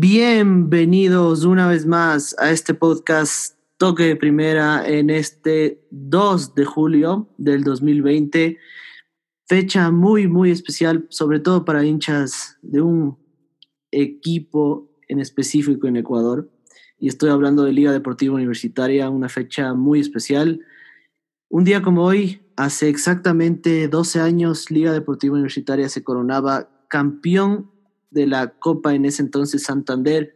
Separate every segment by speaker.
Speaker 1: Bienvenidos una vez más a este podcast Toque de Primera en este 2 de julio del 2020. Fecha muy, muy especial, sobre todo para hinchas de un equipo en específico en Ecuador. Y estoy hablando de Liga Deportiva Universitaria, una fecha muy especial. Un día como hoy, hace exactamente 12 años, Liga Deportiva Universitaria se coronaba campeón de la Copa en ese entonces Santander,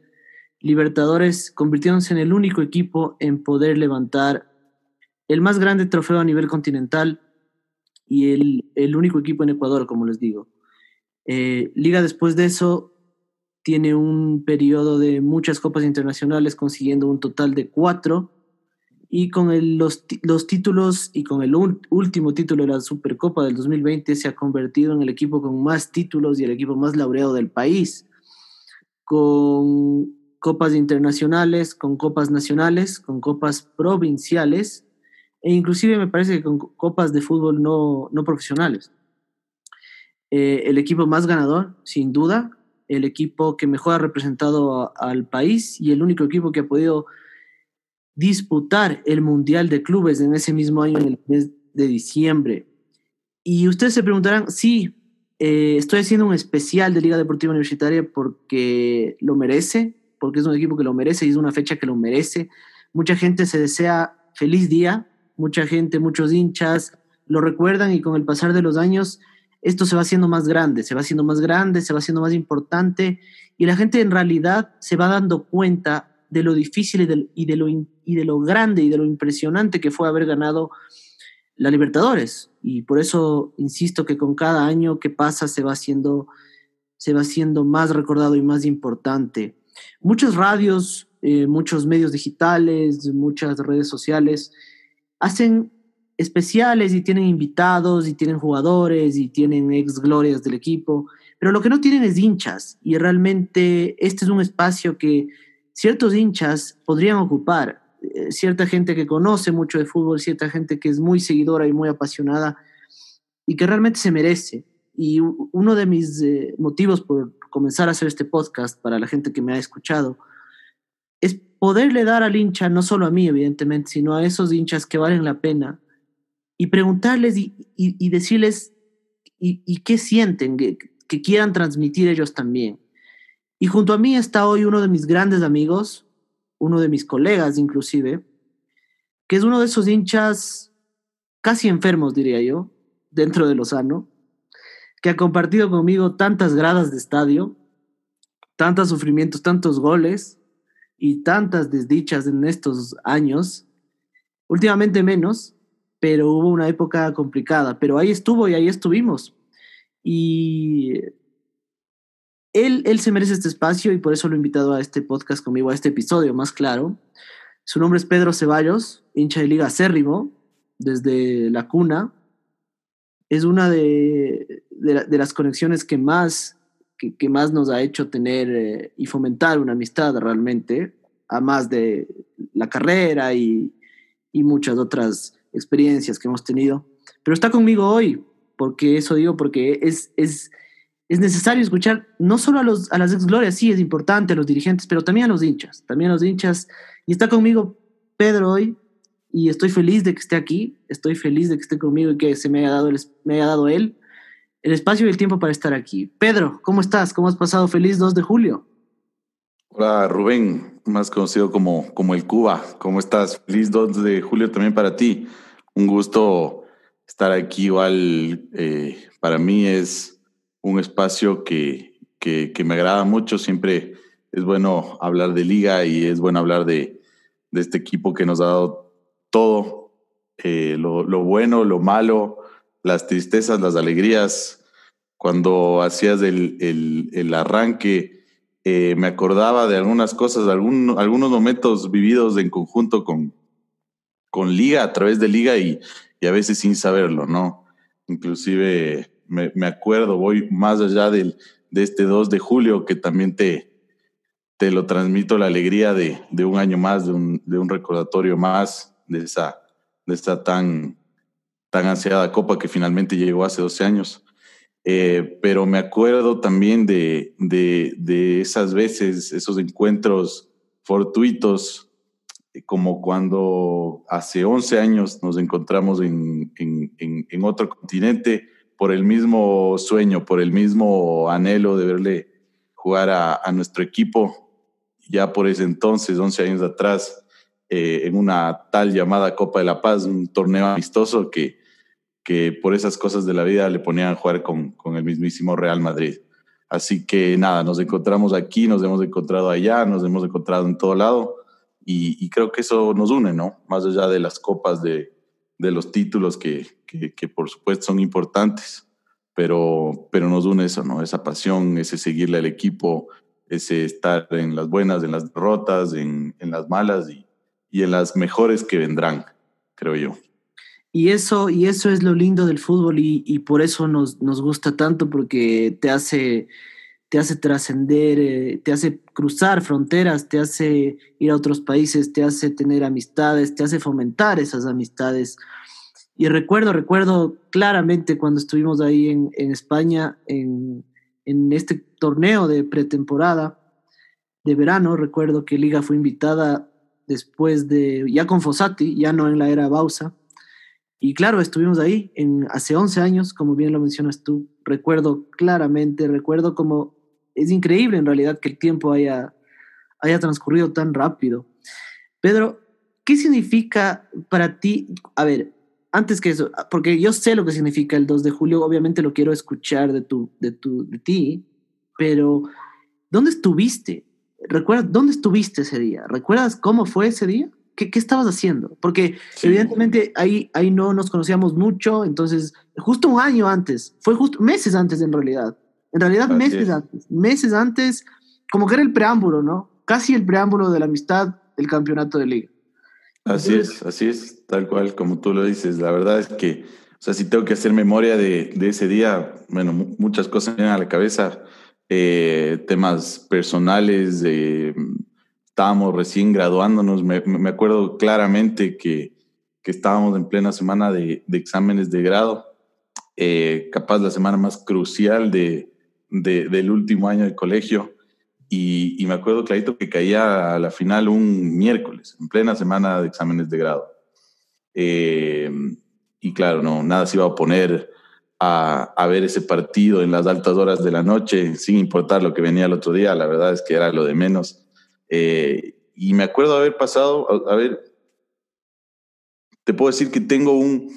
Speaker 1: Libertadores, convirtiéndose en el único equipo en poder levantar el más grande trofeo a nivel continental y el, el único equipo en Ecuador, como les digo. Eh, Liga después de eso tiene un periodo de muchas copas internacionales, consiguiendo un total de cuatro y con el, los, los, títulos y con el último título de la Supercopa del 2020 se ha convertido en el equipo con más títulos y el equipo más laureado del país, con copas internacionales, con copas nacionales, con copas provinciales e inclusive me parece que con copas de fútbol no, no profesionales. Eh, el equipo más ganador, sin duda, el equipo que mejor ha representado a, al país y el único equipo que ha podido disputar el Mundial de Clubes en ese mismo año, en el mes de diciembre. Y ustedes se preguntarán, sí, eh, estoy haciendo un especial de Liga Deportiva Universitaria porque lo merece, porque es un equipo que lo merece y es una fecha que lo merece. Mucha gente se desea feliz día, mucha gente, muchos hinchas lo recuerdan y con el pasar de los años esto se va haciendo más grande, se va haciendo más grande, se va haciendo más importante y la gente en realidad se va dando cuenta de lo difícil y de, lo, y de lo grande y de lo impresionante que fue haber ganado la Libertadores. Y por eso insisto que con cada año que pasa se va haciendo, se va haciendo más recordado y más importante. Muchos radios, eh, muchos medios digitales, muchas redes sociales hacen especiales y tienen invitados y tienen jugadores y tienen ex glorias del equipo, pero lo que no tienen es hinchas y realmente este es un espacio que ciertos hinchas podrían ocupar, eh, cierta gente que conoce mucho de fútbol, cierta gente que es muy seguidora y muy apasionada y que realmente se merece. Y uno de mis eh, motivos por comenzar a hacer este podcast para la gente que me ha escuchado es poderle dar al hincha, no solo a mí evidentemente, sino a esos hinchas que valen la pena y preguntarles y, y, decirles y, qué sienten, que, que quieran transmitir ellos también. Y junto a mí está hoy uno de mis grandes amigos, uno de mis colegas inclusive, que es uno de esos hinchas casi enfermos, diría yo, dentro de Lozano, que ha compartido conmigo tantas gradas de estadio, tantos sufrimientos, tantos goles y tantas desdichas en estos años, últimamente menos, pero hubo una época complicada, pero ahí estuvo y ahí estuvimos. Y él, él se merece este espacio y por eso lo he invitado a este podcast conmigo, a este episodio más claro. Su nombre es Pedro Ceballos, hincha de Liga Acérrimo, desde la cuna. Es una de, de, las conexiones que más, que, que, más nos ha hecho tener eh, y fomentar una amistad realmente, a más de la carrera y, y muchas otras experiencias que hemos tenido. Pero está conmigo hoy, porque eso digo, porque es, es, es necesario escuchar no solo a, los, a las ex glorias, sí, es importante, a los dirigentes, pero también a los hinchas, también a los hinchas. Y está conmigo Pedro hoy, y estoy feliz de que esté aquí, estoy feliz de que esté conmigo y que se me haya dado, el, me haya dado él el espacio y el tiempo para estar aquí. Pedro, ¿cómo estás? ¿Cómo has pasado? Feliz 2 de julio.
Speaker 2: Hola Rubén, más conocido como, como el Cuba. ¿Cómo estás? Feliz 2 de julio también para ti. Un gusto estar aquí. Igual eh, para mí es un espacio que, que, me agrada mucho. Siempre es bueno hablar de liga y es bueno hablar de, de este equipo que nos ha dado todo, eh, lo, lo, bueno, lo malo, las tristezas, las alegrías. Cuando hacías el, el, el arranque, eh, me acordaba de algunas cosas, algún, algunos momentos vividos en conjunto con, con liga, a través de liga y, y a veces sin saberlo, ¿no? Inclusive me, acuerdo, voy más allá del, de este 2 de julio, que también te, te lo transmito la alegría de, de un año más, de un, de un, recordatorio más de esa, de esta tan, tan ansiada copa que finalmente llegó hace 12 años. Eh, pero me acuerdo también de, de, esas veces, esos encuentros fortuitos, como cuando hace 11 años nos encontramos en, en, en, otro continente por el mismo sueño, por el mismo anhelo de verle jugar a, a nuestro equipo. Ya por ese entonces, 11 años atrás, eh, en una tal llamada Copa de la Paz, un torneo amistoso que, que por esas cosas de la vida le ponían a jugar con, con el mismísimo Real Madrid. Así que nada, nos encontramos aquí, nos hemos encontrado allá, nos hemos encontrado en todo lado y, creo que eso nos une, ¿no? Más allá de las copas, de, de los títulos que, que, por supuesto son importantes, pero, pero nos une eso, ¿no? Esa pasión, ese seguirle al equipo, ese estar en las buenas, en las derrotas, en, en las malas y, y en las mejores que vendrán, creo yo.
Speaker 1: Y eso, y eso es lo lindo del fútbol y, y por eso nos, nos, gusta tanto, porque te hace, te hace trascender, eh, te hace cruzar fronteras, te hace ir a otros países, te hace tener amistades, te hace fomentar esas amistades. Y recuerdo, recuerdo claramente cuando estuvimos ahí en, España, en, en este torneo de pretemporada de verano, recuerdo que Liga fue invitada después de, ya con Fossati, ya no en la era Bausa. Y claro, estuvimos ahí en, hace 11 años, como bien lo mencionas tú. Recuerdo claramente, recuerdo como es increíble en realidad que el tiempo haya, haya transcurrido tan rápido. Pedro, ¿qué significa para ti? A ver, antes que eso, porque yo sé lo que significa el 2 de julio, obviamente lo quiero escuchar de, tu, de, tu, de ti, pero ¿dónde estuviste? ¿Recuerdas dónde estuviste ese día? ¿Recuerdas cómo fue ese día? ¿Qué, qué estabas haciendo? Porque evidentemente ahí, ahí no nos conocíamos mucho, entonces justo un año antes, fue justo meses antes en realidad, en realidad meses antes, meses antes, como que era el preámbulo, ¿no? Casi el preámbulo de la amistad del campeonato de liga.
Speaker 2: Así es, así es, tal cual como tú lo dices. La verdad es que, o sea, si tengo que hacer memoria de, de ese día, bueno, muchas cosas me vienen a la cabeza. Eh, temas personales, estábamos recién graduándonos, me, me acuerdo claramente que, que, estábamos en plena semana de, de exámenes de grado, eh, capaz la semana más crucial de, de, del último año de colegio. Y, me acuerdo clarito que caía a la final un miércoles, en plena semana de exámenes de grado. Eh, y claro, no, nada se iba a oponer a, ver ese partido en las altas horas de la noche, sin importar lo que venía el otro día, la verdad es que era lo de menos. Eh, y me acuerdo haber pasado, a, ver, te puedo decir que tengo un,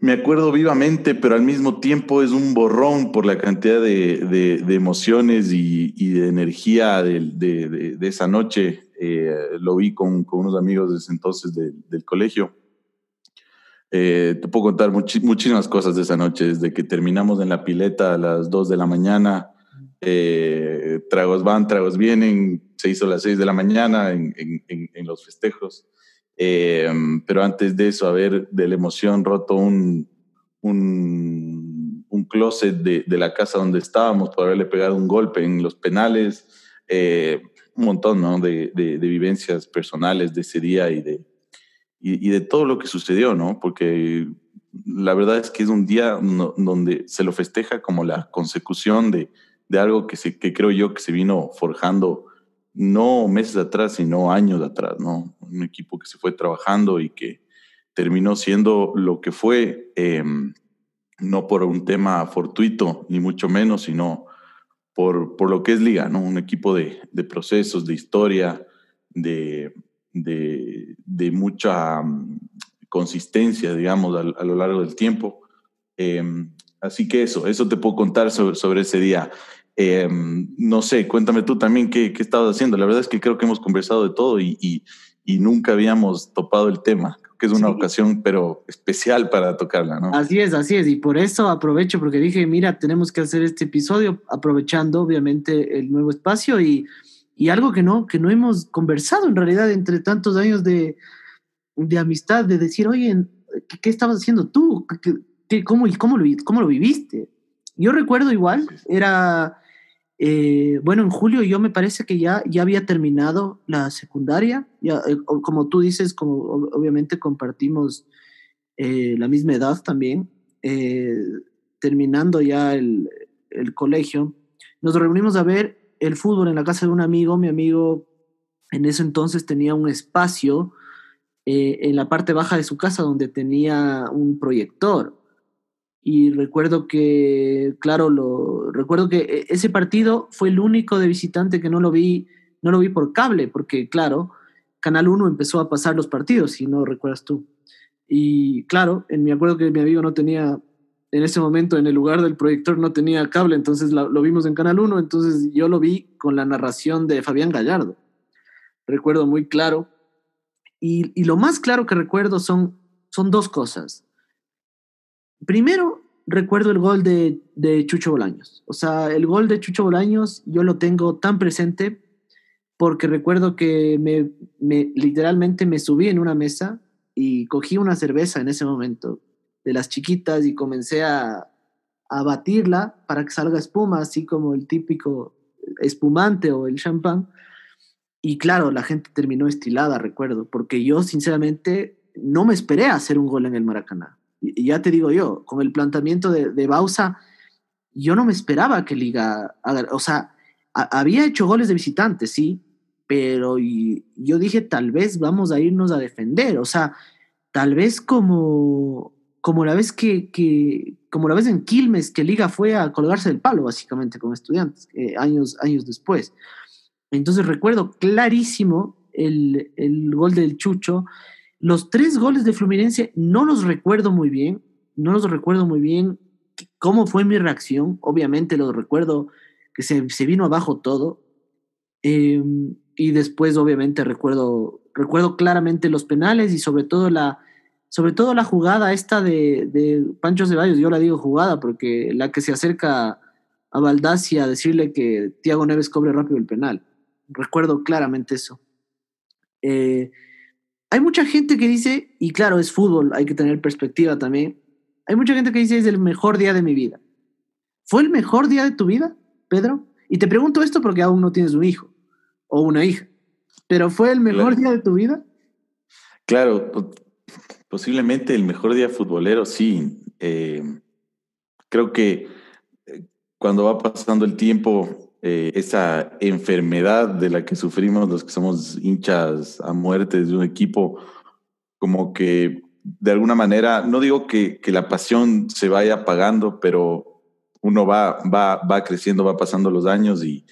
Speaker 2: me acuerdo vivamente, pero al mismo tiempo es un borrón por la cantidad de, de, emociones y, de energía de, esa noche. Eh, lo vi con, con, unos amigos desde entonces del colegio. Eh, te puedo contar muchísimas cosas de esa noche, desde que terminamos en la pileta a las 2 de la mañana, eh, tragos van, tragos vienen, se hizo a las 6 de la mañana en, en los festejos, eh, pero antes de eso, haber de la emoción roto un, un, un closet de, de, la casa donde estábamos por haberle pegado un golpe en los penales, un montón ¿no? de, de, de vivencias personales de ese día y de, y, de todo lo que sucedió, ¿no? Porque la verdad es que es un día donde se lo festeja como la consecución de, de algo que, se, que creo yo que se vino forjando no meses atrás, sino años atrás, ¿no? Un equipo que se fue trabajando y que terminó siendo lo que fue, eh, no por un tema fortuito, ni mucho menos, sino por, por lo que es liga, ¿no? Un equipo de, de procesos, de historia, de, de, mucha mm, consistencia, digamos, a, lo largo del tiempo. Eh, así que eso, eso te puedo contar sobre, sobre ese día. Eh, no sé, cuéntame tú también qué, qué estabas haciendo. La verdad es que creo que hemos conversado de todo y, y, y nunca habíamos topado el tema. Creo que es una sí. ocasión, pero especial para tocarla, ¿no?
Speaker 1: Así es, así es. Y por eso aprovecho, porque dije, mira, tenemos que hacer este episodio, aprovechando obviamente el nuevo espacio y y algo que no, que no hemos conversado en realidad entre tantos años de, de amistad, de decir, oye, ¿qué, qué estabas haciendo tú? ¿Qué, cómo, cómo, lo, ¿Cómo lo viviste? Yo recuerdo igual, era, eh, bueno, en julio yo me parece que ya, ya había terminado la secundaria, ya, eh, como tú dices, como obviamente compartimos eh, la misma edad también. terminando ya el, el colegio, nos reunimos a ver el fútbol en la casa de un amigo. Mi amigo en ese entonces tenía un espacio eh, en la parte baja de su casa donde tenía un proyector. Y recuerdo que, claro, lo, recuerdo que e, ese partido fue el único de visitante que no lo vi, no lo vi por cable, porque claro, Canal 1 empezó a pasar los partidos, si no recuerdas tú. Y claro, en, me acuerdo que mi amigo no tenía, en ese momento, en el lugar del proyector no tenía cable, entonces lo, lo vimos en Canal 1, entonces yo lo vi con la narración de Fabián Gallardo. Recuerdo muy claro. Y, y lo más claro que recuerdo son, son dos cosas. Primero, recuerdo el gol de, de Chucho Bolaños. O sea, el gol de Chucho Bolaños yo lo tengo tan presente porque recuerdo que me, me, literalmente me subí en una mesa y cogí una cerveza en ese momento de las chiquitas y comencé a batirla para que salga espuma, así como el típico espumante o el champán. Y claro, la gente terminó estilada, recuerdo, porque yo sinceramente no me esperé a hacer un gol en el Maracaná. Ya te digo yo, con el planteamiento de, de Bausa, yo no me esperaba que Liga, o sea, había hecho goles de visitantes, sí, pero y, yo dije, tal vez vamos a irnos a defender, o sea, tal vez como, como la vez que, que como la vez en Quilmes, que Liga fue a colgarse del palo, básicamente, con estudiantes, eh, años, años después. Entonces recuerdo clarísimo el, el gol del Chucho, los tres goles de Fluminense no los recuerdo muy bien, no los recuerdo muy bien cómo fue mi reacción. Obviamente los recuerdo que se, se vino abajo todo. Eh, y después, obviamente, recuerdo, recuerdo claramente los penales y sobre todo la, sobre todo la jugada esta de, de Pancho Ceballos. Yo la digo jugada porque la que se acerca a Baldacia a decirle que Tiago Neves cobre rápido el penal. Recuerdo claramente eso. Eh, hay mucha gente que dice, y claro, es fútbol, hay que tener perspectiva también. Hay mucha gente que dice es el mejor día de mi vida. ¿Fue el mejor día de tu vida, Pedro? Y te pregunto esto porque aún no tienes un hijo o una hija. Pero ¿fue el mejor claro. día de tu vida?
Speaker 2: Claro, posiblemente el mejor día futbolero, sí. Eh, creo que eh, cuando va pasando el tiempo, eh, esa enfermedad de la que sufrimos los que somos hinchas a muerte de un equipo, como que de alguna manera, no digo que, que la pasión se vaya apagando, pero uno va, va, va creciendo, va pasando los años y,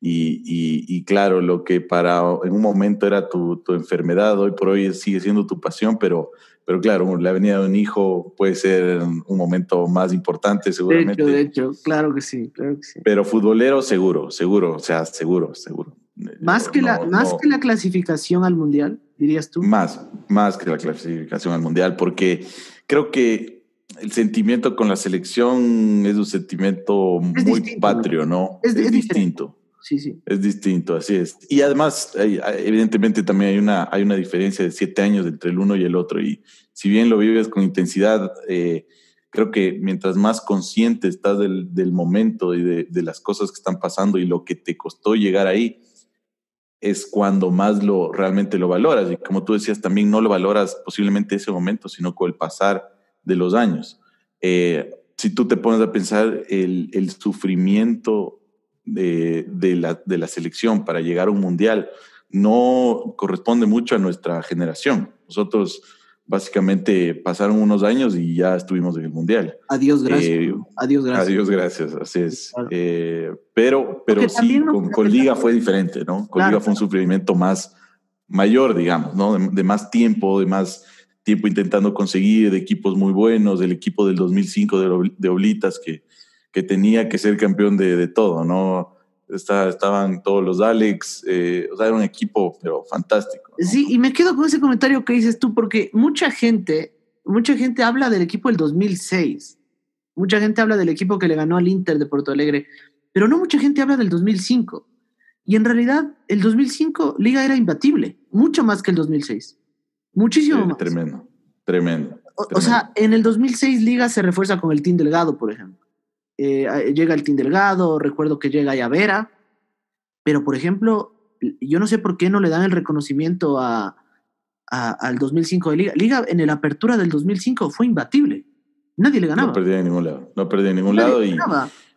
Speaker 2: y, y, y, claro, lo que para en un momento era tu, tu, enfermedad, hoy por hoy sigue siendo tu pasión, pero, pero claro, la venida de un hijo puede ser un momento más importante seguramente.
Speaker 1: De hecho, de hecho, claro que sí, claro que sí.
Speaker 2: Pero futbolero seguro, seguro, o sea, seguro, seguro.
Speaker 1: Más, que, la, más no, que la clasificación al Mundial, dirías tú.
Speaker 2: Más, más que la clasificación al Mundial, porque creo que el sentimiento con la selección es un sentimiento es muy distinto, patrio, ¿no?
Speaker 1: Es, es, es distinto. Sí, sí.
Speaker 2: Es distinto, así es. Y además, evidentemente también hay una, hay una diferencia de siete años entre el uno y el otro. Y si bien lo vives con intensidad, eh, creo que mientras más consciente estás del, del momento y de, de, las cosas que están pasando y lo que te costó llegar ahí, es cuando más lo realmente lo valoras. Y como tú decías, también no lo valoras posiblemente ese momento, sino con el pasar de los años. Eh, si tú te pones a pensar el, el sufrimiento de, de, la, de la selección para llegar a un mundial no corresponde mucho a nuestra generación. Nosotros básicamente pasaron unos años y ya estuvimos en el mundial.
Speaker 1: Adiós, gracias. Eh, adiós, gracias.
Speaker 2: Adiós, gracias, así es. Claro. Eh, pero pero sí, con, con, Liga fue diferente, ¿no? Con claro, Liga fue un sufrimiento más mayor, digamos, ¿no? De, de, más tiempo, de más tiempo intentando conseguir, de equipos muy buenos, del equipo del 2005 de, de Oblitas que que tenía que ser campeón de, de todo, ¿no? Está, estaban todos los Alex, eh, o sea, era un equipo, pero fantástico.
Speaker 1: ¿no? Sí, y me quedo con ese comentario que dices tú, porque mucha gente, mucha gente habla del equipo del 2006, mucha gente habla del equipo que le ganó al Inter de Porto Alegre, pero no mucha gente habla del 2005. Y en realidad, el 2005 Liga era imbatible, mucho más que el 2006. Muchísimo
Speaker 2: sí,
Speaker 1: más.
Speaker 2: Tremendo, tremendo.
Speaker 1: O, tremendo. o, sea, en el 2006 Liga se refuerza con el Team Delgado, por ejemplo eh, llega el Team Delgado, recuerdo que llega Yavera, pero por ejemplo, yo no sé por qué no le dan el reconocimiento a, a, al 2005 de Liga. Liga en la apertura del 2005 fue imbatible. Nadie le ganaba.
Speaker 2: No perdía en ningún lado. No perdía en ningún lado. Y...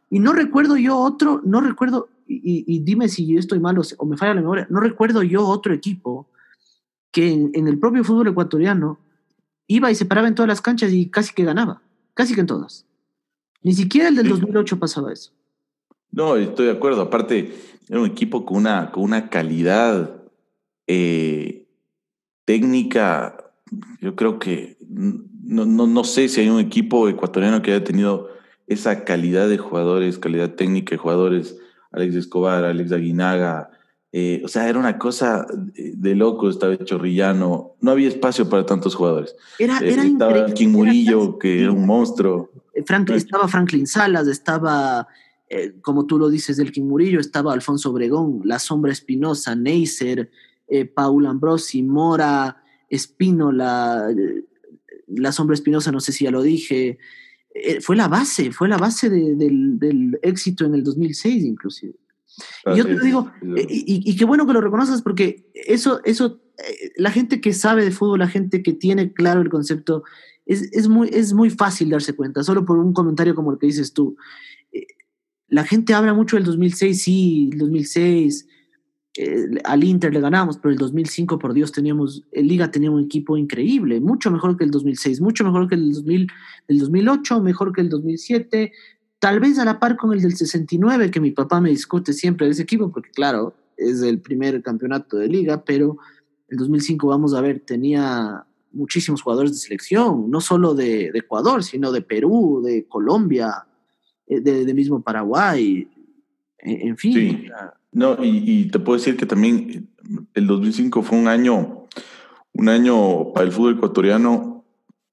Speaker 1: y no recuerdo yo otro, no recuerdo, y, dime si yo estoy mal o, me falla la memoria, no recuerdo yo otro equipo que en, el propio fútbol ecuatoriano iba y se paraba en todas las canchas y casi que ganaba, casi que en todas. Ni siquiera el del 2008 pasaba eso.
Speaker 2: No, estoy de acuerdo. Aparte, era un equipo con una, con una calidad eh, técnica. Yo creo que no, no, no sé si hay un equipo ecuatoriano que haya tenido esa calidad de jugadores, calidad técnica de jugadores, Alex Escobar, Alex Aguinaga, eh, o sea, era una cosa de loco, estaba Chorrillano, no había espacio para tantos jugadores.
Speaker 1: Era,
Speaker 2: eh, estaba King Murillo, que era un monstruo.
Speaker 1: Eh, estaba Franklin Salas, estaba, como tú lo dices, del King Murillo, estaba Alfonso Obregón, La Sombra Espinosa, Neisser, Paul Ambrosi, Mora, Espino, la, la Sombra Espinosa, no sé si ya lo dije, eh, fue la base, fue la base del, éxito en el 2006 inclusive. y yo te digo, eh, y, qué bueno que lo reconozcas porque eso, eso, eh, la gente que sabe de fútbol, la gente que tiene claro el concepto, es, muy, es muy fácil darse cuenta, solo por un comentario como el que dices tú. La gente habla mucho del 2006, sí, el 2006, eh, al Inter le ganamos, pero el 2005, por Dios, teníamos, el Liga tenía un equipo increíble, mucho mejor que el 2006, mucho mejor que el, 2000, el 2008, mejor que el 2007, tal vez a la par con el del 69, que mi papá me discute siempre de ese equipo, porque claro, es el primer campeonato de Liga, pero el 2005, vamos a ver, tenía muchísimos jugadores de selección, no solo de, Ecuador, sino de Perú, de Colombia, eh, de, mismo Paraguay, en, fin.
Speaker 2: No, y, te puedo decir que también el 2005 fue un año, un año para el fútbol ecuatoriano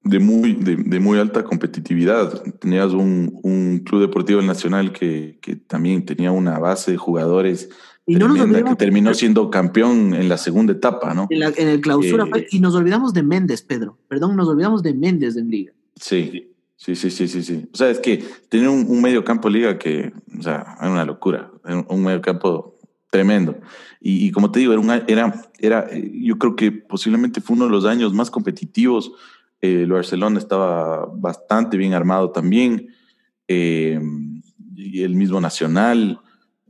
Speaker 2: de muy, de, muy alta competitividad. Tenías un, un Club Deportivo Nacional que, que, también tenía una base de jugadores y no que terminó siendo campeón en la segunda etapa, ¿no?
Speaker 1: En, el clausura, eh, y nos olvidamos de Méndez, Pedro. Perdón, nos olvidamos de Méndez en Liga.
Speaker 2: Sí, Sí, sí, sí, sí, sí. O sea, es que tener un, medio campo liga que, o sea, era una locura, un medio campo tremendo. Y, como te digo, era, era, era, yo creo que posiblemente fue uno de los años más competitivos. Eh, el Barcelona estaba bastante bien armado también, eh, y el mismo Nacional.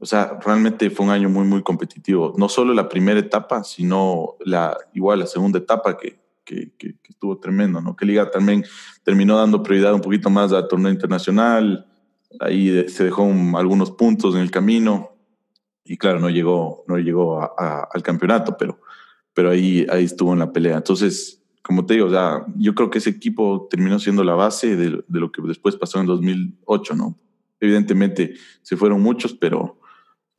Speaker 2: O sea, realmente fue un año muy, muy competitivo. No solo la primera etapa, sino la, igual la segunda etapa que, que, estuvo tremendo, ¿no? Que Liga también terminó dando prioridad un poquito más al torneo internacional, ahí se dejó algunos puntos en el camino y claro, no llegó, no llegó al campeonato, pero, pero ahí, ahí estuvo en la pelea. Entonces, como te digo, o yo creo que ese equipo terminó siendo la base de, de lo que después pasó en 2008, ¿no? Evidentemente se fueron muchos, pero,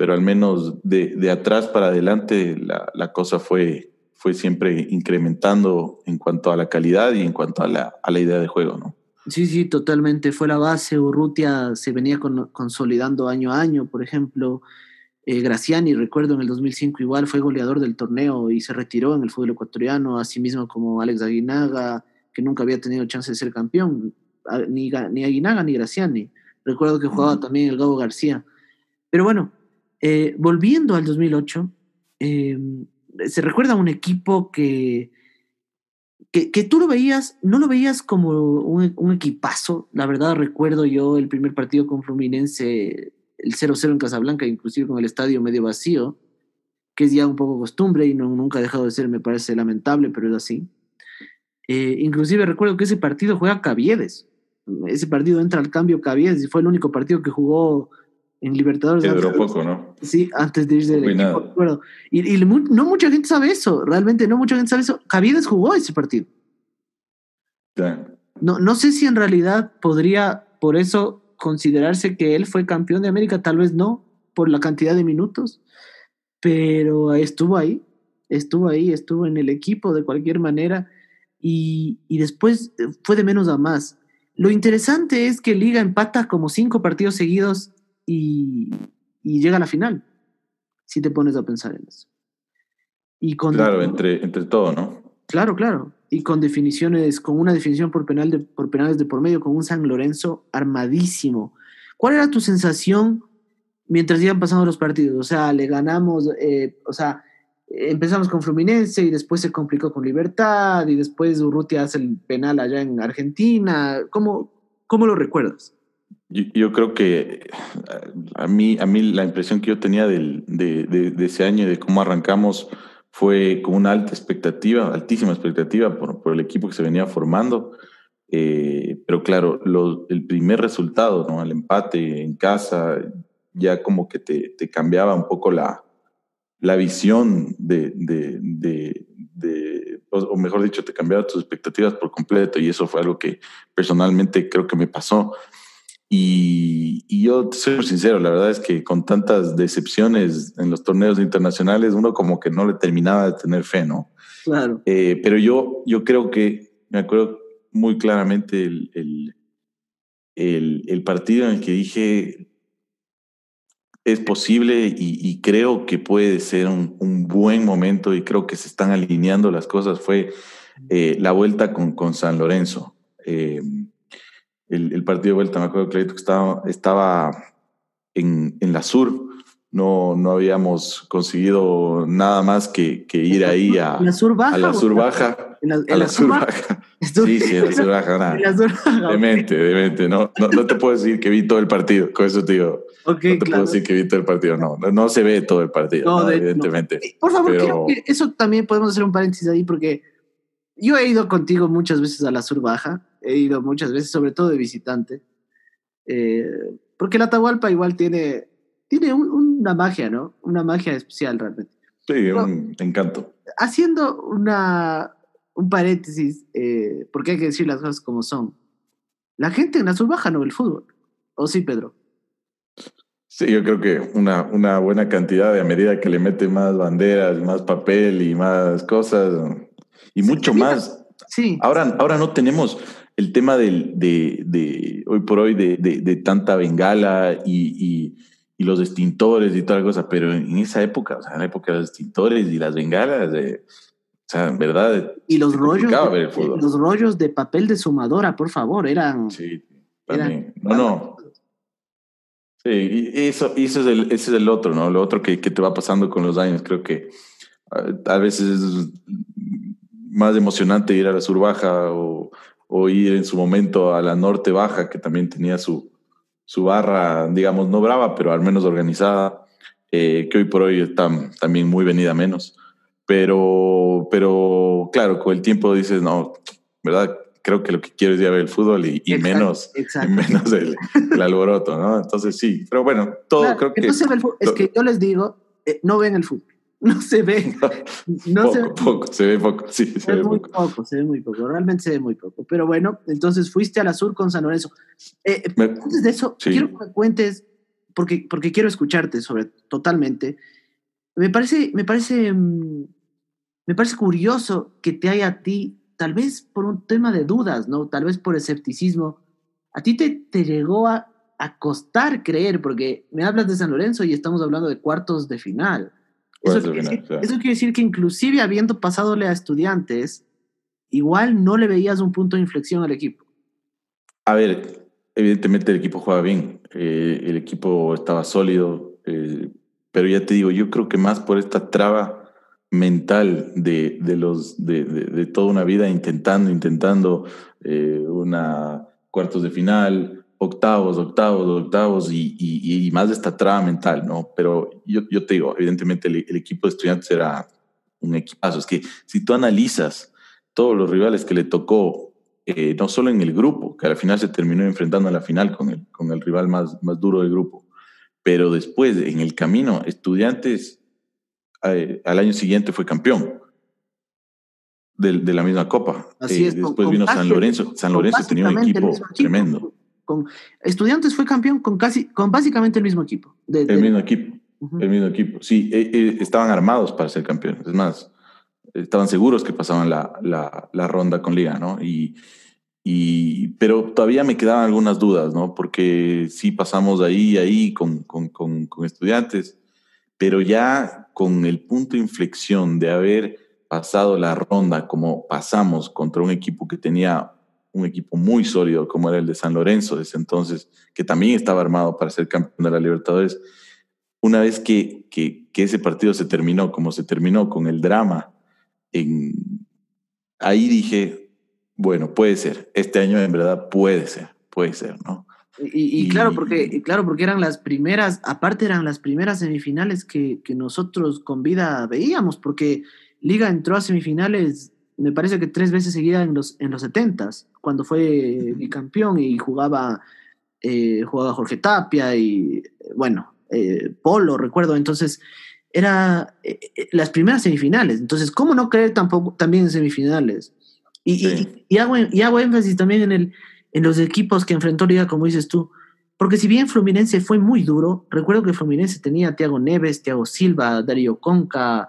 Speaker 2: pero al menos de, de atrás para adelante la, la cosa fue, fue siempre incrementando en cuanto a la calidad y en cuanto a la, a la idea de juego, ¿no?
Speaker 1: Sí, sí, totalmente. Fue la base. Urrutia se venía consolidando año a año. Por ejemplo, eh, Graciani, recuerdo en el 2005 igual, fue goleador del torneo y se retiró en el fútbol ecuatoriano, así mismo como Alex Aguinaga, que nunca había tenido chance de ser campeón. Ni, ni Aguinaga ni Graciani. Recuerdo que jugaba también el Gabo García. Pero bueno, eh, volviendo al 2008, eh, se recuerda a un equipo que, que, tú lo veías, no lo veías como un, equipazo. La verdad, recuerdo yo el primer partido con Fluminense, el 0-0 en Casablanca, inclusive con el estadio medio vacío, que es ya un poco costumbre y no, nunca ha dejado de ser, me parece lamentable, pero es así. Eh, inclusive recuerdo que ese partido juega Caviedes. Ese partido entra al cambio Caviedes y fue el único partido que jugó en Libertadores.
Speaker 2: duró poco, ¿no?
Speaker 1: Sí, antes de irse del equipo, Y, y, no mucha gente sabe eso, realmente no mucha gente sabe eso. Caviedes jugó ese partido. No, no sé si en realidad podría por eso considerarse que él fue campeón de América, tal vez no, por la cantidad de minutos, pero estuvo ahí, estuvo ahí, estuvo en el equipo de cualquier manera y, y después fue de menos a más. Lo interesante es que Liga empata como cinco partidos seguidos y, llega a la final, si te pones a pensar en eso.
Speaker 2: Y con claro, entre, entre todo, ¿no?
Speaker 1: Claro, claro. Y con definiciones, con una definición por, penal de, por penales de por medio, con un San Lorenzo armadísimo. ¿Cuál era tu sensación mientras iban pasando los partidos? O sea, le ganamos, eh, o sea, empezamos con Fluminense y después se complicó con Libertad y después Urrutia hace el penal allá en Argentina. ¿Cómo, ¿Cómo lo recuerdas?
Speaker 2: Yo, creo que a mí, a mí la impresión que yo tenía del, de, de, ese año, de cómo arrancamos, fue con una alta expectativa, altísima expectativa por, por el equipo que se venía formando. Eh, pero claro, el primer resultado, ¿no? el empate en casa, ya como que te, te cambiaba un poco la, la visión de, de, de, o mejor dicho, te cambiaba tus expectativas por completo y eso fue algo que personalmente creo que me pasó. Y, y, yo soy sincero, la verdad es que con tantas decepciones en los torneos internacionales, uno como que no le terminaba de tener fe, ¿no?
Speaker 1: Claro.
Speaker 2: Eh, pero yo, yo creo que, me acuerdo muy claramente el, el, el, el, partido en el que dije, es posible y, y creo que puede ser un, un, buen momento y creo que se están alineando las cosas, fue eh, la vuelta con, con San Lorenzo. Eh, el, partido de vuelta, me acuerdo que estaba, estaba en, en la sur, no, no habíamos conseguido nada más que, que ir ahí a
Speaker 1: la sur baja.
Speaker 2: A la sur baja. a la sur baja. Sí, sí, a la sur baja. Demente, demente. No, no, no, te puedo decir que vi todo el partido, con eso te digo. no te puedo decir que vi todo el partido, no, no, se ve todo el partido, no, evidentemente.
Speaker 1: Por favor, creo que eso también podemos hacer un paréntesis ahí porque yo he ido contigo muchas veces a la sur baja he ido muchas veces, sobre todo de visitante, eh, porque la Atahualpa igual tiene, tiene una magia, ¿no? Una magia especial realmente.
Speaker 2: Sí, un encanto.
Speaker 1: Haciendo una, un paréntesis, eh, porque hay que decir las cosas como son. La gente en la baja no ve el fútbol. ¿O sí, Pedro?
Speaker 2: Sí, yo creo que una, una buena cantidad de a medida que le mete más banderas, más papel y más cosas y mucho más.
Speaker 1: Sí.
Speaker 2: Ahora, ahora no tenemos, el tema del, de, de, hoy por hoy de, de tanta bengala y, y, y, los extintores y toda la cosa, pero en esa época, o sea, en la época de los extintores y las bengalas, o sea, en verdad.
Speaker 1: Y los rollos, de, los rollos de papel de sumadora, por favor, eran.
Speaker 2: Sí, también. no, no. Sí, y eso, eso es el, ese es el otro, ¿no? Lo otro que, que te va pasando con los años. Creo que a veces es más emocionante ir a la sur baja o, o ir en su momento a la norte baja, que también tenía su, su barra, digamos, no brava, pero al menos organizada, eh, que hoy por hoy está también muy venida menos. Pero, pero claro, con el tiempo dices, no, ¿verdad? Creo que lo que quiero es ir a ver el fútbol y, menos, menos el, alboroto, ¿no? Entonces sí, pero bueno, todo creo que...
Speaker 1: es que yo les digo, eh, no ven el fútbol no se ve.
Speaker 2: No, poco, se ve poco, se ve poco, sí, se, ve
Speaker 1: muy poco. Se ve muy poco, realmente se ve muy poco. Pero bueno, entonces fuiste a la sur con San Lorenzo. Eh, antes de eso, quiero que me cuentes, porque, porque quiero escucharte sobre totalmente. Me parece, me parece, mm, me parece curioso que te haya a ti, tal vez por un tema de dudas, ¿no? Tal vez por escepticismo, a ti te, te llegó a, a costar creer, porque me hablas de San Lorenzo y estamos hablando de cuartos de final. Eso quiere, decir, que inclusive habiendo pasadole a estudiantes, igual no le veías un punto de inflexión al equipo.
Speaker 2: A ver, evidentemente el equipo juega bien, eh, el equipo estaba sólido, eh, pero ya te digo, yo creo que más por esta traba mental de, de los, de, de, toda una vida intentando, intentando eh, una cuartos de final, octavos, octavos, octavos y, y, más de esta traba mental, ¿no? Pero yo, yo te digo, evidentemente el, equipo de estudiantes era un equipazo. Es que si tú analizas todos los rivales que le tocó, eh, no solo en el grupo, que al final se terminó enfrentando a la final con el, con el rival más, más duro del grupo, pero después en el camino, estudiantes eh, al año siguiente fue campeón. De, de la misma copa.
Speaker 1: Así es,
Speaker 2: eh, después vino San Lorenzo. San Lorenzo tenía un equipo tremendo
Speaker 1: con Estudiantes fue campeón con casi, con básicamente el mismo equipo.
Speaker 2: el mismo equipo, el mismo equipo. Sí, eh, eh, estaban armados para ser campeones. Es más, estaban seguros que pasaban la, la, la ronda con Liga, ¿no? Y, y, pero todavía me quedaban algunas dudas, ¿no? Porque sí pasamos ahí, ahí con, con, con, con estudiantes, pero ya con el punto de inflexión de haber pasado la ronda como pasamos contra un equipo que tenía un equipo muy sólido como era el de San Lorenzo ese entonces, que también estaba armado para ser campeón de la Libertadores. Una vez que, que, ese partido se terminó, como se terminó con el drama, en, ahí dije, bueno, puede ser, este año en verdad puede ser, puede ser, ¿no?
Speaker 1: Y, claro, porque, claro, porque eran las primeras, aparte eran las primeras semifinales que, que, nosotros con vida veíamos, porque Liga entró a semifinales, me parece que tres veces seguida en los, en los 70 cuando fue bicampeón y jugaba, eh, jugaba Jorge Tapia y, bueno, eh, Polo, recuerdo. Entonces, era eh, las primeras semifinales. Entonces, ¿cómo no creer tampoco también en semifinales? Y, y, hago, y hago énfasis también en el en los equipos que enfrentó Liga, como dices tú. Porque si bien Fluminense fue muy duro, recuerdo que Fluminense tenía a Thiago Neves, Thiago Silva, Darío Conca,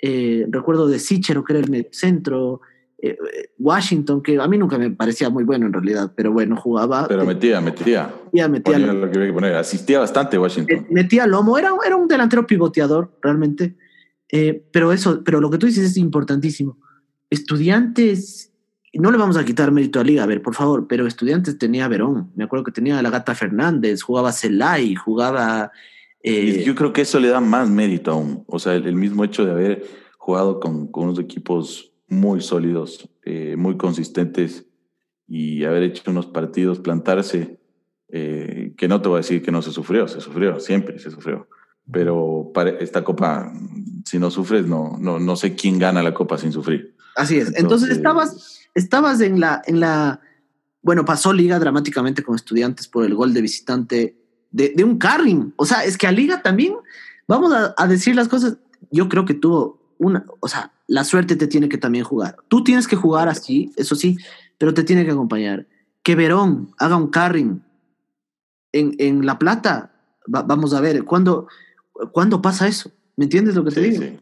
Speaker 1: eh, recuerdo de Sichero, que era el centro, eh, Washington, que a mí nunca me parecía muy bueno en realidad, pero bueno, jugaba.
Speaker 2: Pero metía, metía.
Speaker 1: Metía, metía.
Speaker 2: Lo que poner. Asistía bastante Washington.
Speaker 1: Metía lomo, era, era un delantero pivoteador, realmente. Eh, pero eso, pero lo que tú dices es importantísimo. Estudiantes no le vamos a quitar mérito a Liga, a ver, por favor, pero Estudiantes tenía Verón, me acuerdo que tenía a la Gata Fernández, jugaba Celay, jugaba...
Speaker 2: Eh, yo creo que eso le da más mérito aún, o sea, el, mismo hecho de haber jugado con, unos equipos muy sólidos, eh, muy consistentes y haber hecho unos partidos, plantarse, eh, que no te voy a decir que no se sufrió, se sufrió, siempre se sufrió, pero para esta copa, si no sufres, no, no, no sé quién gana la copa sin sufrir.
Speaker 1: Así es, entonces estabas estabas en la, en la, bueno, pasó Liga dramáticamente con estudiantes por el gol de visitante de, de un carring. O sea, es que a Liga también, vamos a, a, decir las cosas, yo creo que tuvo una, o sea, la suerte te tiene que también jugar. Tú tienes que jugar así, eso sí, pero te tiene que acompañar. Que Verón haga un carring en, en La Plata, vamos a ver, ¿cuándo, ¿cuándo pasa eso? ¿Me entiendes lo que te digo? Sí.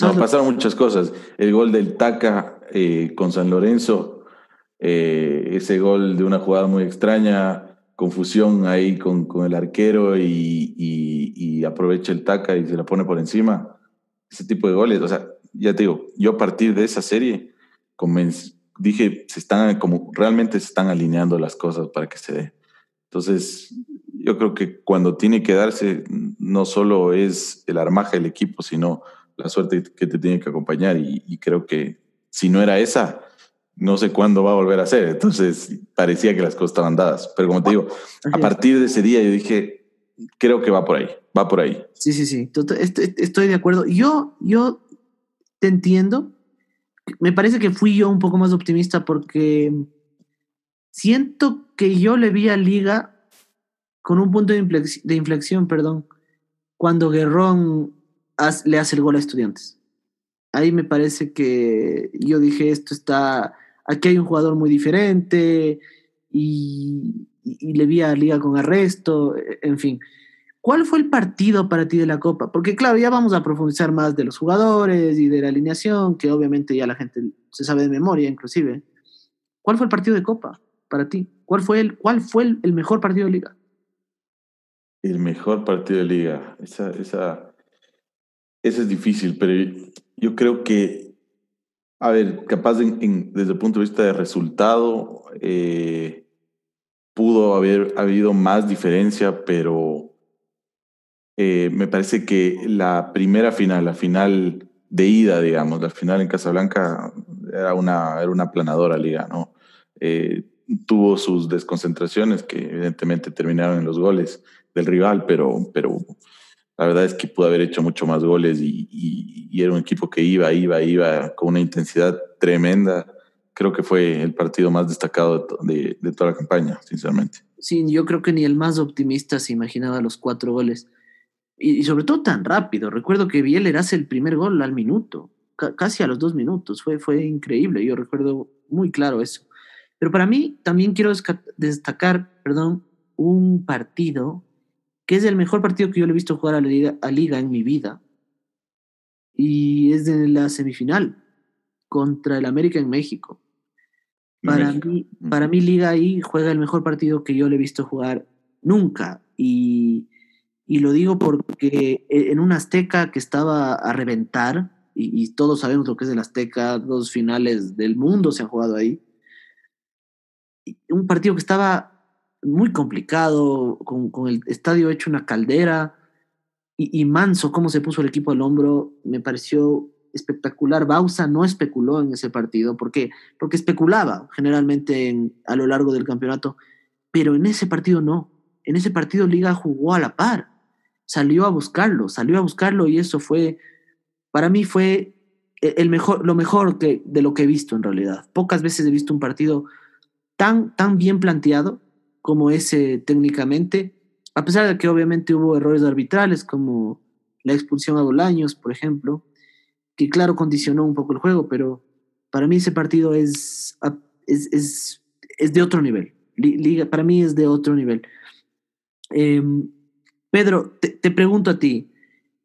Speaker 2: No, pasaron muchas cosas. El gol del Taca eh, con San Lorenzo, eh, ese gol de una jugada muy extraña, confusión ahí con, con el arquero y, y, aprovecha el Taca y se la pone por encima. Ese tipo de goles, o sea, ya te digo, yo a partir de esa serie dije, se están como realmente se están alineando las cosas para que se dé. Entonces, yo creo que cuando tiene que darse, no solo es el armaje del equipo, sino la suerte que te tiene que acompañar y, creo que si no era esa, no sé cuándo va a volver a ser. Entonces parecía que las cosas estaban dadas. Pero como te digo, a partir de ese día yo dije, creo que va por ahí, va por ahí.
Speaker 1: Sí, sí, sí, estoy de acuerdo. Yo, yo te entiendo. Me parece que fui yo un poco más optimista porque siento que yo le vi a Liga con un punto de inflexión, de inflexión perdón, cuando Guerrón le hace el gol a estudiantes. Ahí me parece que yo dije, esto está, aquí hay un jugador muy diferente y, le vi a Liga con arresto, en fin. ¿Cuál fue el partido para ti de la Copa? Porque claro, ya vamos a profundizar más de los jugadores y de la alineación, que obviamente ya la gente se sabe de memoria inclusive. ¿Cuál fue el partido de Copa para ti? ¿Cuál fue el, cuál fue el, mejor partido de Liga?
Speaker 2: El mejor partido de Liga. Esa, esa, eso es difícil, pero yo creo que, a ver, capaz desde el punto de vista de resultado, eh, pudo haber habido más diferencia, pero eh, me parece que la primera final, la final de ida, digamos, la final en Casablanca era una, era una planadora liga, ¿no? Eh, tuvo sus desconcentraciones que evidentemente terminaron en los goles del rival, pero, pero la verdad es que pudo haber hecho mucho más goles y, era un equipo que iba, iba, iba con una intensidad tremenda. Creo que fue el partido más destacado de, toda la campaña, sinceramente.
Speaker 1: Sí, yo creo que ni el más optimista se imaginaba los cuatro goles. Y, sobre todo tan rápido. Recuerdo que Bieler hace el primer gol al minuto, casi a los dos minutos. Fue, fue increíble. Yo recuerdo muy claro eso. Pero para mí también quiero destacar, perdón, un partido que es el mejor partido que yo le he visto jugar a la Liga, a Liga en mi vida. Y es de la semifinal contra el América en México. Para mí, para mí, Liga ahí juega el mejor partido que yo le he visto jugar nunca. Y, y lo digo porque e, en un Azteca que estaba a reventar, y, y, todos sabemos lo que es el Azteca, dos finales del mundo se han jugado ahí. Un partido que estaba muy complicado, con, con, el estadio hecho una caldera. Y, y, Manso, cómo se puso el equipo al hombro, me pareció espectacular. Bausa no especuló en ese partido, porque, porque especulaba generalmente en, a lo largo del campeonato, pero en ese partido no. En ese partido Liga jugó a la par, salió a buscarlo, salió a buscarlo y eso fue, para mí fue el mejor, lo mejor que, de lo que he visto en realidad. Pocas veces he visto un partido tan, tan bien planteado como ese técnicamente, a pesar de que obviamente hubo errores arbitrales como la expulsión a Bolaños, por ejemplo, que claro condicionó un poco el juego, pero para mí ese partido es, es, es, de otro nivel. Liga, para mí es de otro nivel. Em, Pedro, te, te pregunto a ti,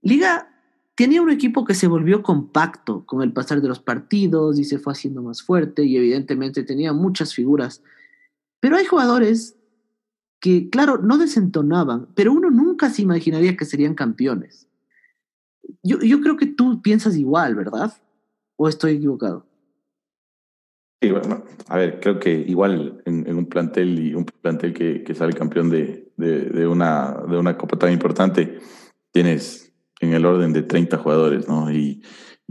Speaker 1: Liga tenía un equipo que se volvió compacto con el pasar de los partidos y se fue haciendo más fuerte y evidentemente tenía muchas figuras. Pero hay jugadores que, claro, no desentonaban, pero uno nunca se imaginaría que serían campeones. Yo, yo creo que tú piensas igual, ¿verdad? ¿O estoy equivocado?
Speaker 2: Sí, bueno, a ver, creo que igual en, un plantel y un plantel que, que sale campeón de, de, una, de una copa tan importante, tienes en el orden de 30 jugadores, ¿no? Y,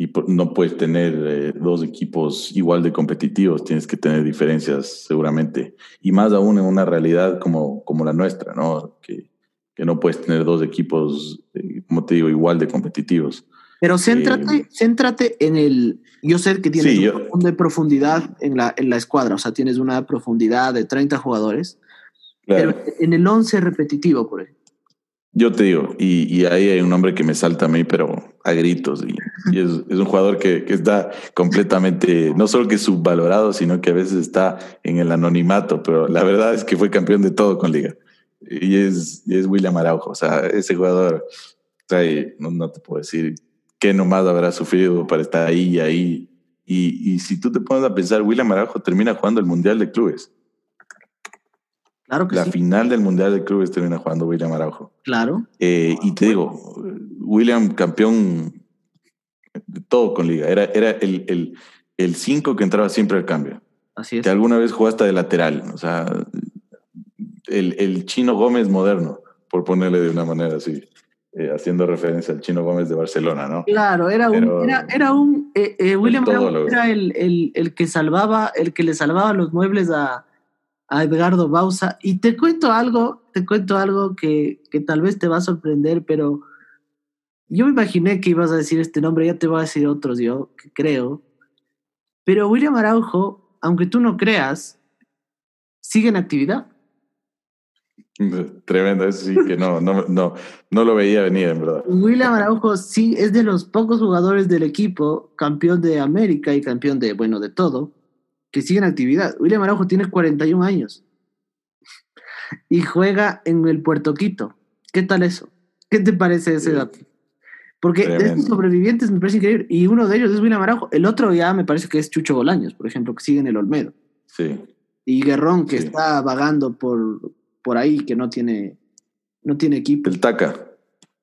Speaker 2: y no puedes tener eh, dos equipos igual de competitivos, tienes que tener diferencias seguramente. Y más aún en una realidad como, como la nuestra, ¿no? Que, que no puedes tener dos equipos, eh, como te digo, igual de competitivos.
Speaker 1: Pero céntrate, eh, céntrate en el. Yo sé que tienes sí, de profundidad en la, en la escuadra, o sea, tienes una profundidad de 30 jugadores. Pero en el 11 repetitivo, por ejemplo.
Speaker 2: Yo te digo, y, y, ahí hay un hombre que me salta a mí, pero a gritos. Y, es, un jugador que, que, está completamente, no solo que subvalorado, sino que a veces está en el anonimato, pero la verdad es que fue campeón de todo con Liga. Y es, y es William Araujo. O sea, ese jugador, trae, no, no, te puedo decir qué nomás habrá sufrido para estar ahí y ahí. Y, y si tú te pones a pensar, William Araujo termina jugando el Mundial de Clubes.
Speaker 1: Claro que
Speaker 2: la
Speaker 1: sí.
Speaker 2: final del Mundial de Clubes termina jugando William Araujo.
Speaker 1: Claro.
Speaker 2: Eh, y te digo, William campeón de todo con liga. Era, era el, el, el cinco que entraba siempre al cambio.
Speaker 1: Así es.
Speaker 2: Que alguna vez jugó hasta de lateral. O sea, el, el chino Gómez moderno, por ponerle de una manera así. Eh, haciendo referencia al Chino Gómez de Barcelona, ¿no?
Speaker 1: Claro, era Pero, un, era, era un eh, William Araujo era el, el, el, que salvaba, el que le salvaba los muebles a, a Edgardo Bausa. Y te cuento algo, te cuento algo que, que, tal vez te va a sorprender, pero yo me imaginé que ibas a decir este nombre, ya te voy a decir otros yo, que creo. Pero William Araujo, aunque tú no creas, sigue en actividad.
Speaker 2: Tremendo, eso sí que no, no, no, no lo veía venir, en verdad.
Speaker 1: William Araujo sí es de los pocos jugadores del equipo, campeón de América y campeón de, bueno, de todo, que sigue en actividad. William Araujo tiene 41 años y juega en el Puerto Quito. ¿Qué tal eso? ¿Qué te parece ese dato? Porque de estos sobrevivientes me parece increíble. Y uno de ellos es William Araujo. El otro ya me parece que es Chucho Bolaños, por ejemplo, que sigue en el Olmedo.
Speaker 2: Sí.
Speaker 1: Y Guerrón, que sí. está vagando por, por ahí, que no tiene, no tiene equipo.
Speaker 2: El Taca.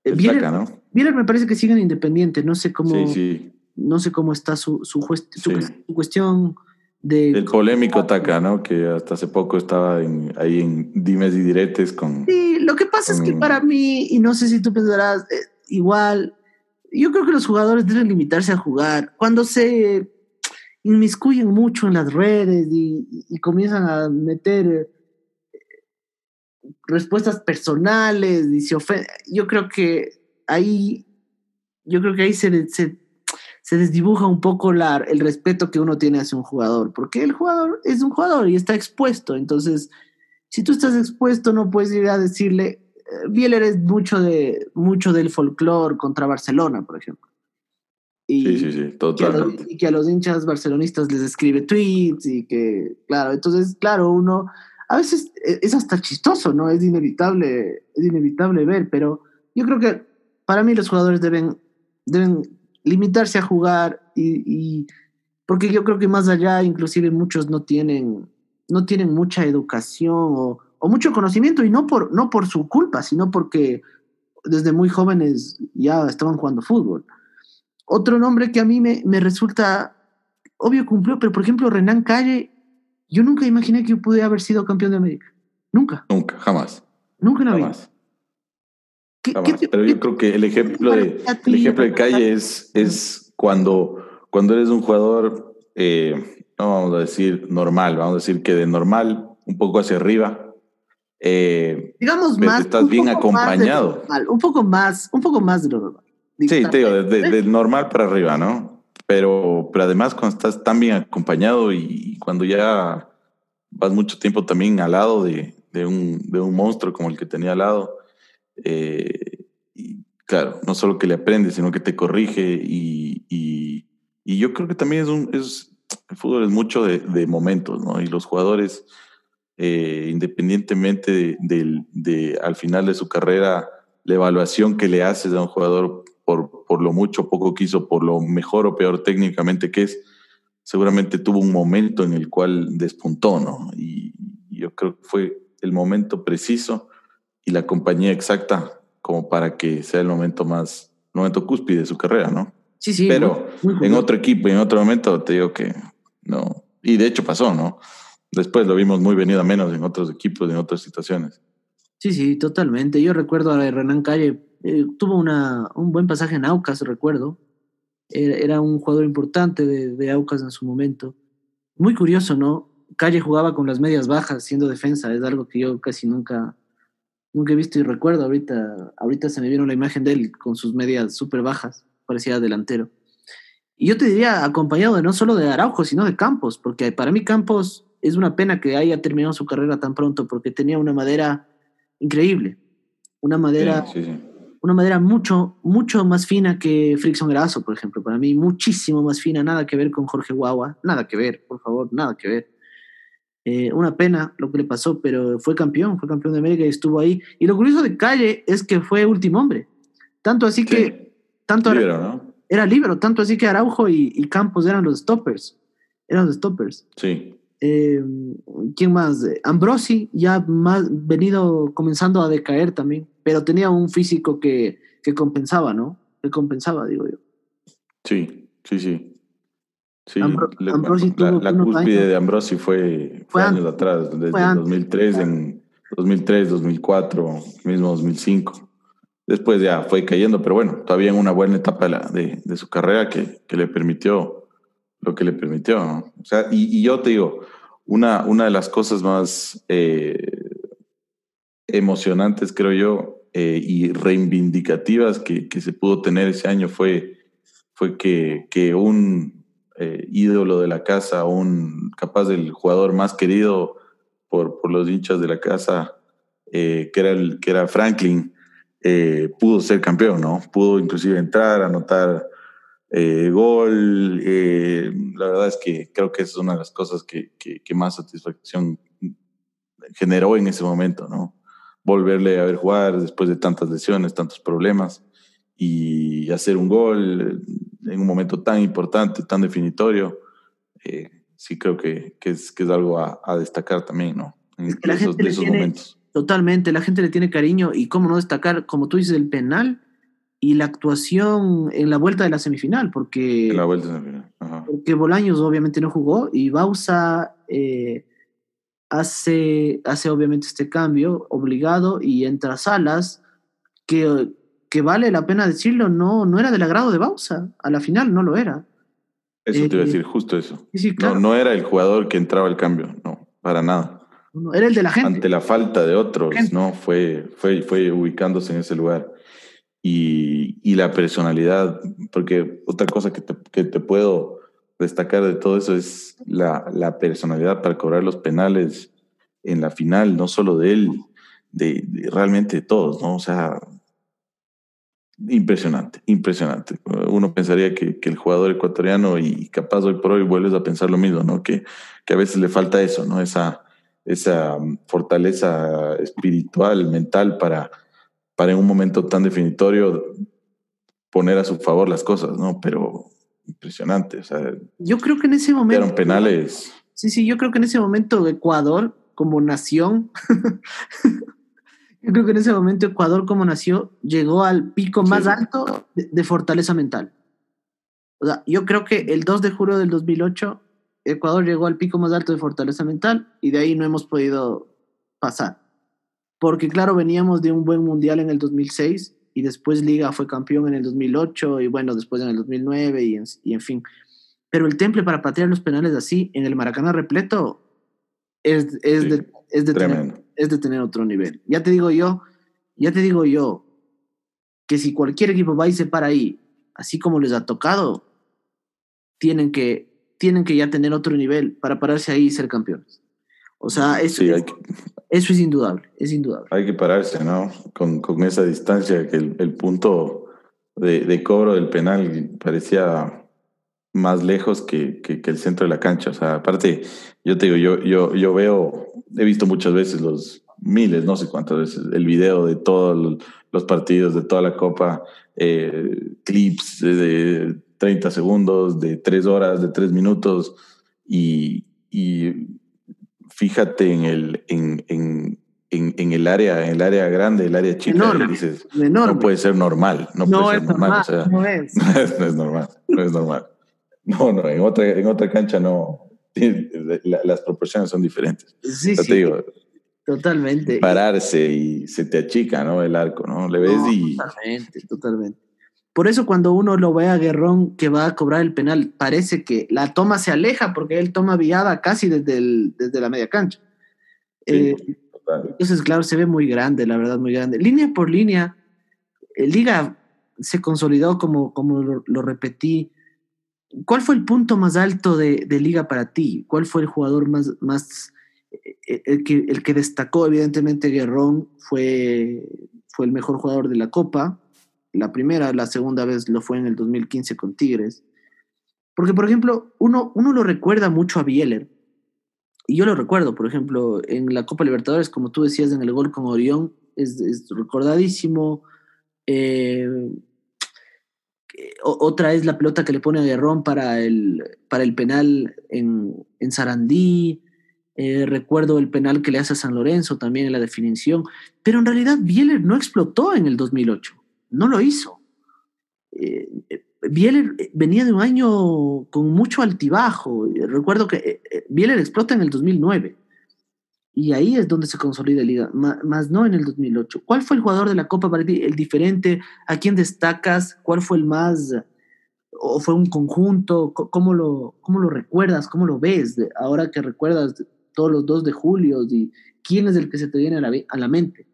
Speaker 1: El Bieler, Taca, ¿no? Bieler me parece que sigue en Independiente. No sé cómo,
Speaker 2: sí, sí.
Speaker 1: No sé cómo está su, su, su, su cuestión de...
Speaker 2: El polémico Taca, ¿no? Que hasta hace poco estaba en, ahí en dimes y diretes con...
Speaker 1: Sí, lo que pasa con... es que para mí, y no sé si tú pensarás, eh, igual, yo creo que los jugadores deben limitarse a jugar. Cuando se inmiscuyen mucho en las redes y, y comienzan a meter respuestas personales y se ofenden, yo creo que ahí, yo creo que ahí se, se se desdibuja un poco la, el respeto que uno tiene hacia un jugador, porque el jugador es un jugador y está expuesto. Entonces, si tú estás expuesto, no puedes ir a decirle, Bieler es mucho, de, mucho del folclore contra Barcelona, por ejemplo.
Speaker 2: Y, sí, sí, sí, totalmente.
Speaker 1: Que y que a los hinchas barcelonistas les escribe tweets y que, claro, entonces, claro, uno, a veces es hasta chistoso, ¿no? Es inevitable, es inevitable ver, pero yo creo que para mí los jugadores deben, deben limitarse a jugar y, y, porque yo creo que más allá inclusive muchos no tienen no tienen mucha educación o, o, mucho conocimiento y no por no por su culpa sino porque desde muy jóvenes ya estaban jugando fútbol. Otro nombre que a mí me, me resulta obvio cumplió pero por ejemplo Renan Calle yo nunca imaginé que yo pudiera haber sido campeón de América. Nunca.
Speaker 2: Nunca jamás.
Speaker 1: Nunca en la
Speaker 2: jamás. vida ¿Qué, ¿qué, Pero yo creo que el ejemplo de, el ejemplo de calle es, es cuando, cuando eres un jugador, eh, no vamos a decir normal, vamos a decir que de normal, un poco hacia arriba, Eh,
Speaker 1: Digamos más.
Speaker 2: Estás bien acompañado.
Speaker 1: un poco más, un poco más de lo normal.
Speaker 2: Sí, te digo, de, normal para arriba, ¿no? Pero, pero además cuando estás tan bien acompañado y, cuando ya vas mucho tiempo también al lado de, de, un, de un monstruo como el que tenía al lado, eh, y claro, no solo que le aprendes, sino que te corrige y, y, y yo creo que también es un, es, fútbol es mucho de, momentos, ¿no? Y los jugadores, eh, independientemente de, al final de su carrera, la evaluación que le haces a un jugador por, por lo mucho o poco que hizo, por lo mejor o peor técnicamente que es, seguramente tuvo un momento en el cual despuntó, ¿no? Y, yo creo que fue el momento preciso y la compañía exacta como para que sea el momento más, el momento cúspide de su carrera, ¿no?
Speaker 1: Sí, sí.
Speaker 2: Pero en otro equipo y en otro momento te digo que no. Y de hecho pasó, ¿no? Después lo vimos muy venido a menos en otros equipos, en otras situaciones.
Speaker 1: Sí, sí, totalmente. Yo recuerdo a Renan Calle, eh, tuvo una, un buen pasaje en Aucas, recuerdo. Era, un jugador importante de, de, Aucas en su momento. Muy curioso, ¿no? Calle jugaba con las medias bajas siendo defensa, es algo que yo casi nunca, nunca he visto y recuerdo. Ahorita, ahorita se me vieron la imagen de él con sus medias súper bajas, parecía delantero. Y yo te diría acompañado de no solo de Araujo, sino de Campos, porque para mí Campos es una pena que haya terminado su carrera tan pronto, porque tenía una madera increíble, una madera, una madera mucho, mucho más fina que Frickson Erazo, por ejemplo. Para mí, muchísimo más fina, nada que ver con Jorge Guagua, nada que ver, por favor, nada que ver. Eh, una pena lo que le pasó, pero fue campeón, fue campeón de América y estuvo ahí. Y lo curioso de Calle es que fue último hombre. Tanto así que. Tanto
Speaker 2: ¿no?
Speaker 1: Era libro, tanto así que Araujo y, y Campos eran los stoppers. Eran los stoppers.
Speaker 2: Sí.
Speaker 1: Eh, ¿Quién más? Ambrosi, ya más venido comenzando a decaer también, pero tenía un físico que, que compensaba, ¿no? Que compensaba, digo yo.
Speaker 2: Sí, sí, sí. Sí, Ambrosi la, la, cúspide de Ambrosi fue, fue, años atrás, desde 2003, en 2003, 2004, mismo 2005. Después ya fue cayendo, pero bueno, todavía en una buena etapa de, la, de, de su carrera que, que le permitió lo que le permitió. ¿no? O sea, y, y, yo te digo, una, una de las cosas más eh, emocionantes, creo yo, eh, y reivindicativas que, que, se pudo tener ese año fue, fue que, que un eh, ídolo de la casa, un capaz del jugador más querido por, los hinchas de la casa, que, era el, que era Franklin, pudo ser campeón, ¿no? Pudo inclusive entrar, anotar eh, gol. Eh, la verdad es que creo que es una de las cosas que, que, más satisfacción generó en ese momento, ¿no? Volverle a ver jugar después de tantas lesiones, tantos problemas y hacer un gol en un momento tan importante, tan definitorio, eh, sí creo que, que, es, que es algo a, a destacar también, ¿no? En esos, de esos momentos.
Speaker 1: Totalmente, la gente le tiene cariño y cómo no destacar, como tú dices, el penal y la actuación en la vuelta de la semifinal, porque,
Speaker 2: en la vuelta de la semifinal.
Speaker 1: porque Bolaños obviamente no jugó y Bausa eh, hace, hace obviamente este cambio obligado y entra Salas, que, que vale la pena decirlo, no, no era del agrado de Bausa, a la final no lo era.
Speaker 2: Eso te iba a decir, justo eso. no, no era el jugador que entraba al cambio, no, para nada.
Speaker 1: era el de la gente.
Speaker 2: Ante la falta de otros, ¿no? Fue, fue, fue ubicándose en ese lugar y, y, la personalidad, porque otra cosa que te, que te, puedo destacar de todo eso es la, la, personalidad para cobrar los penales en la final, no solo de él, de, realmente de todos, ¿no? O sea, impresionante, impresionante. Uno pensaría que, que, el jugador ecuatoriano y capaz hoy por hoy vuelves a pensar lo mismo, ¿no? Que, que a veces le falta eso, ¿no? Esa, esa fortaleza espiritual, mental para para en un momento tan definitorio poner a su favor las cosas, ¿no? Pero impresionante, o sea.
Speaker 1: Yo creo que en ese momento.
Speaker 2: Eran penales.
Speaker 1: Sí, sí, yo creo que en ese momento Ecuador, como nación, yo creo que en ese momento Ecuador, como nació, llegó al pico más alto de, de, fortaleza mental. O sea, yo creo que el 2 de julio del 2008, Ecuador llegó al pico más alto de fortaleza mental y de ahí no hemos podido pasar. Porque claro, veníamos de un buen mundial en el 2006 y después Liga fue campeón en el 2008 y bueno, después en el 2009 y en, y en fin. Pero el temple para patear los penales así en el Maracaná repleto es, es, de, es, de, tener, es de tener otro nivel. Ya te digo yo, ya te digo yo, que si cualquier equipo va y se para ahí, así como les ha tocado, tienen que, tienen que ya tener otro nivel para pararse ahí y ser campeones. O sea, eso, eso es indudable, es indudable.
Speaker 2: Hay que pararse, ¿no? Con, con esa distancia, que el, el punto de, de, cobro del penal parecía más lejos que, que, que, el centro de la cancha. O sea, aparte, yo te digo, yo, yo, yo veo, he visto muchas veces los miles, no sé cuántas veces, el video de todos los partidos, de toda la copa, eh, clips de 30 segundos, de 3 horas, de 3 minutos, y, y fíjate en el, en, en, en, el área, en el área grande, el área chica, enorme, dices, enorme. no puede ser normal, no, no puede ser normal, normal, o sea, no, es. no, es. no es normal, no es normal. No, no, en otra, en otra cancha no, las proporciones son diferentes.
Speaker 1: Sí, sí. Te digo, totalmente.
Speaker 2: Pararse y se te achica, ¿no? El arco, ¿no? Le ves no, y...
Speaker 1: Totalmente, totalmente. Por eso cuando uno lo ve a Guerrón que va a cobrar el penal, parece que la toma se aleja porque él toma viada casi desde, el, desde la media cancha. Sí, eh, entonces, claro, se ve muy grande, la verdad, muy grande. Línea por línea, el Liga se consolidó como, como lo, lo repetí. ¿Cuál fue el punto más alto de, de, Liga para ti? ¿Cuál fue el jugador más, más eh, el que, el que destacó? Evidentemente, Guerrón fue, fue el mejor jugador de la Copa la primera, la segunda vez lo fue en el 2015 con Tigres. Porque, por ejemplo, uno, uno lo recuerda mucho a Bieler. Y yo lo recuerdo, por ejemplo, en la Copa Libertadores, como tú decías en el gol con Orión, es, es recordadísimo. Eh, otra es la pelota que le pone a Guerrón para el, para el penal en, en Sarandí. Eh, recuerdo el penal que le hace a San Lorenzo también en la definición. Pero en realidad Bieler no explotó en el 2008 no lo hizo. Eh, eh, Bieler eh, venía de un año con mucho altibajo. Recuerdo que Bieler explota en el 2009 y ahí es donde se consolida la liga, más, no en el 2008. ¿Cuál fue el jugador de la Copa para ti, el diferente? ¿A quién destacas? ¿Cuál fue el más? ¿O fue un conjunto? ¿Cómo lo, cómo lo recuerdas? ¿Cómo lo ves? ahora que recuerdas todos los 2 de julio, y ¿quién es el que se te viene a la, a la mente?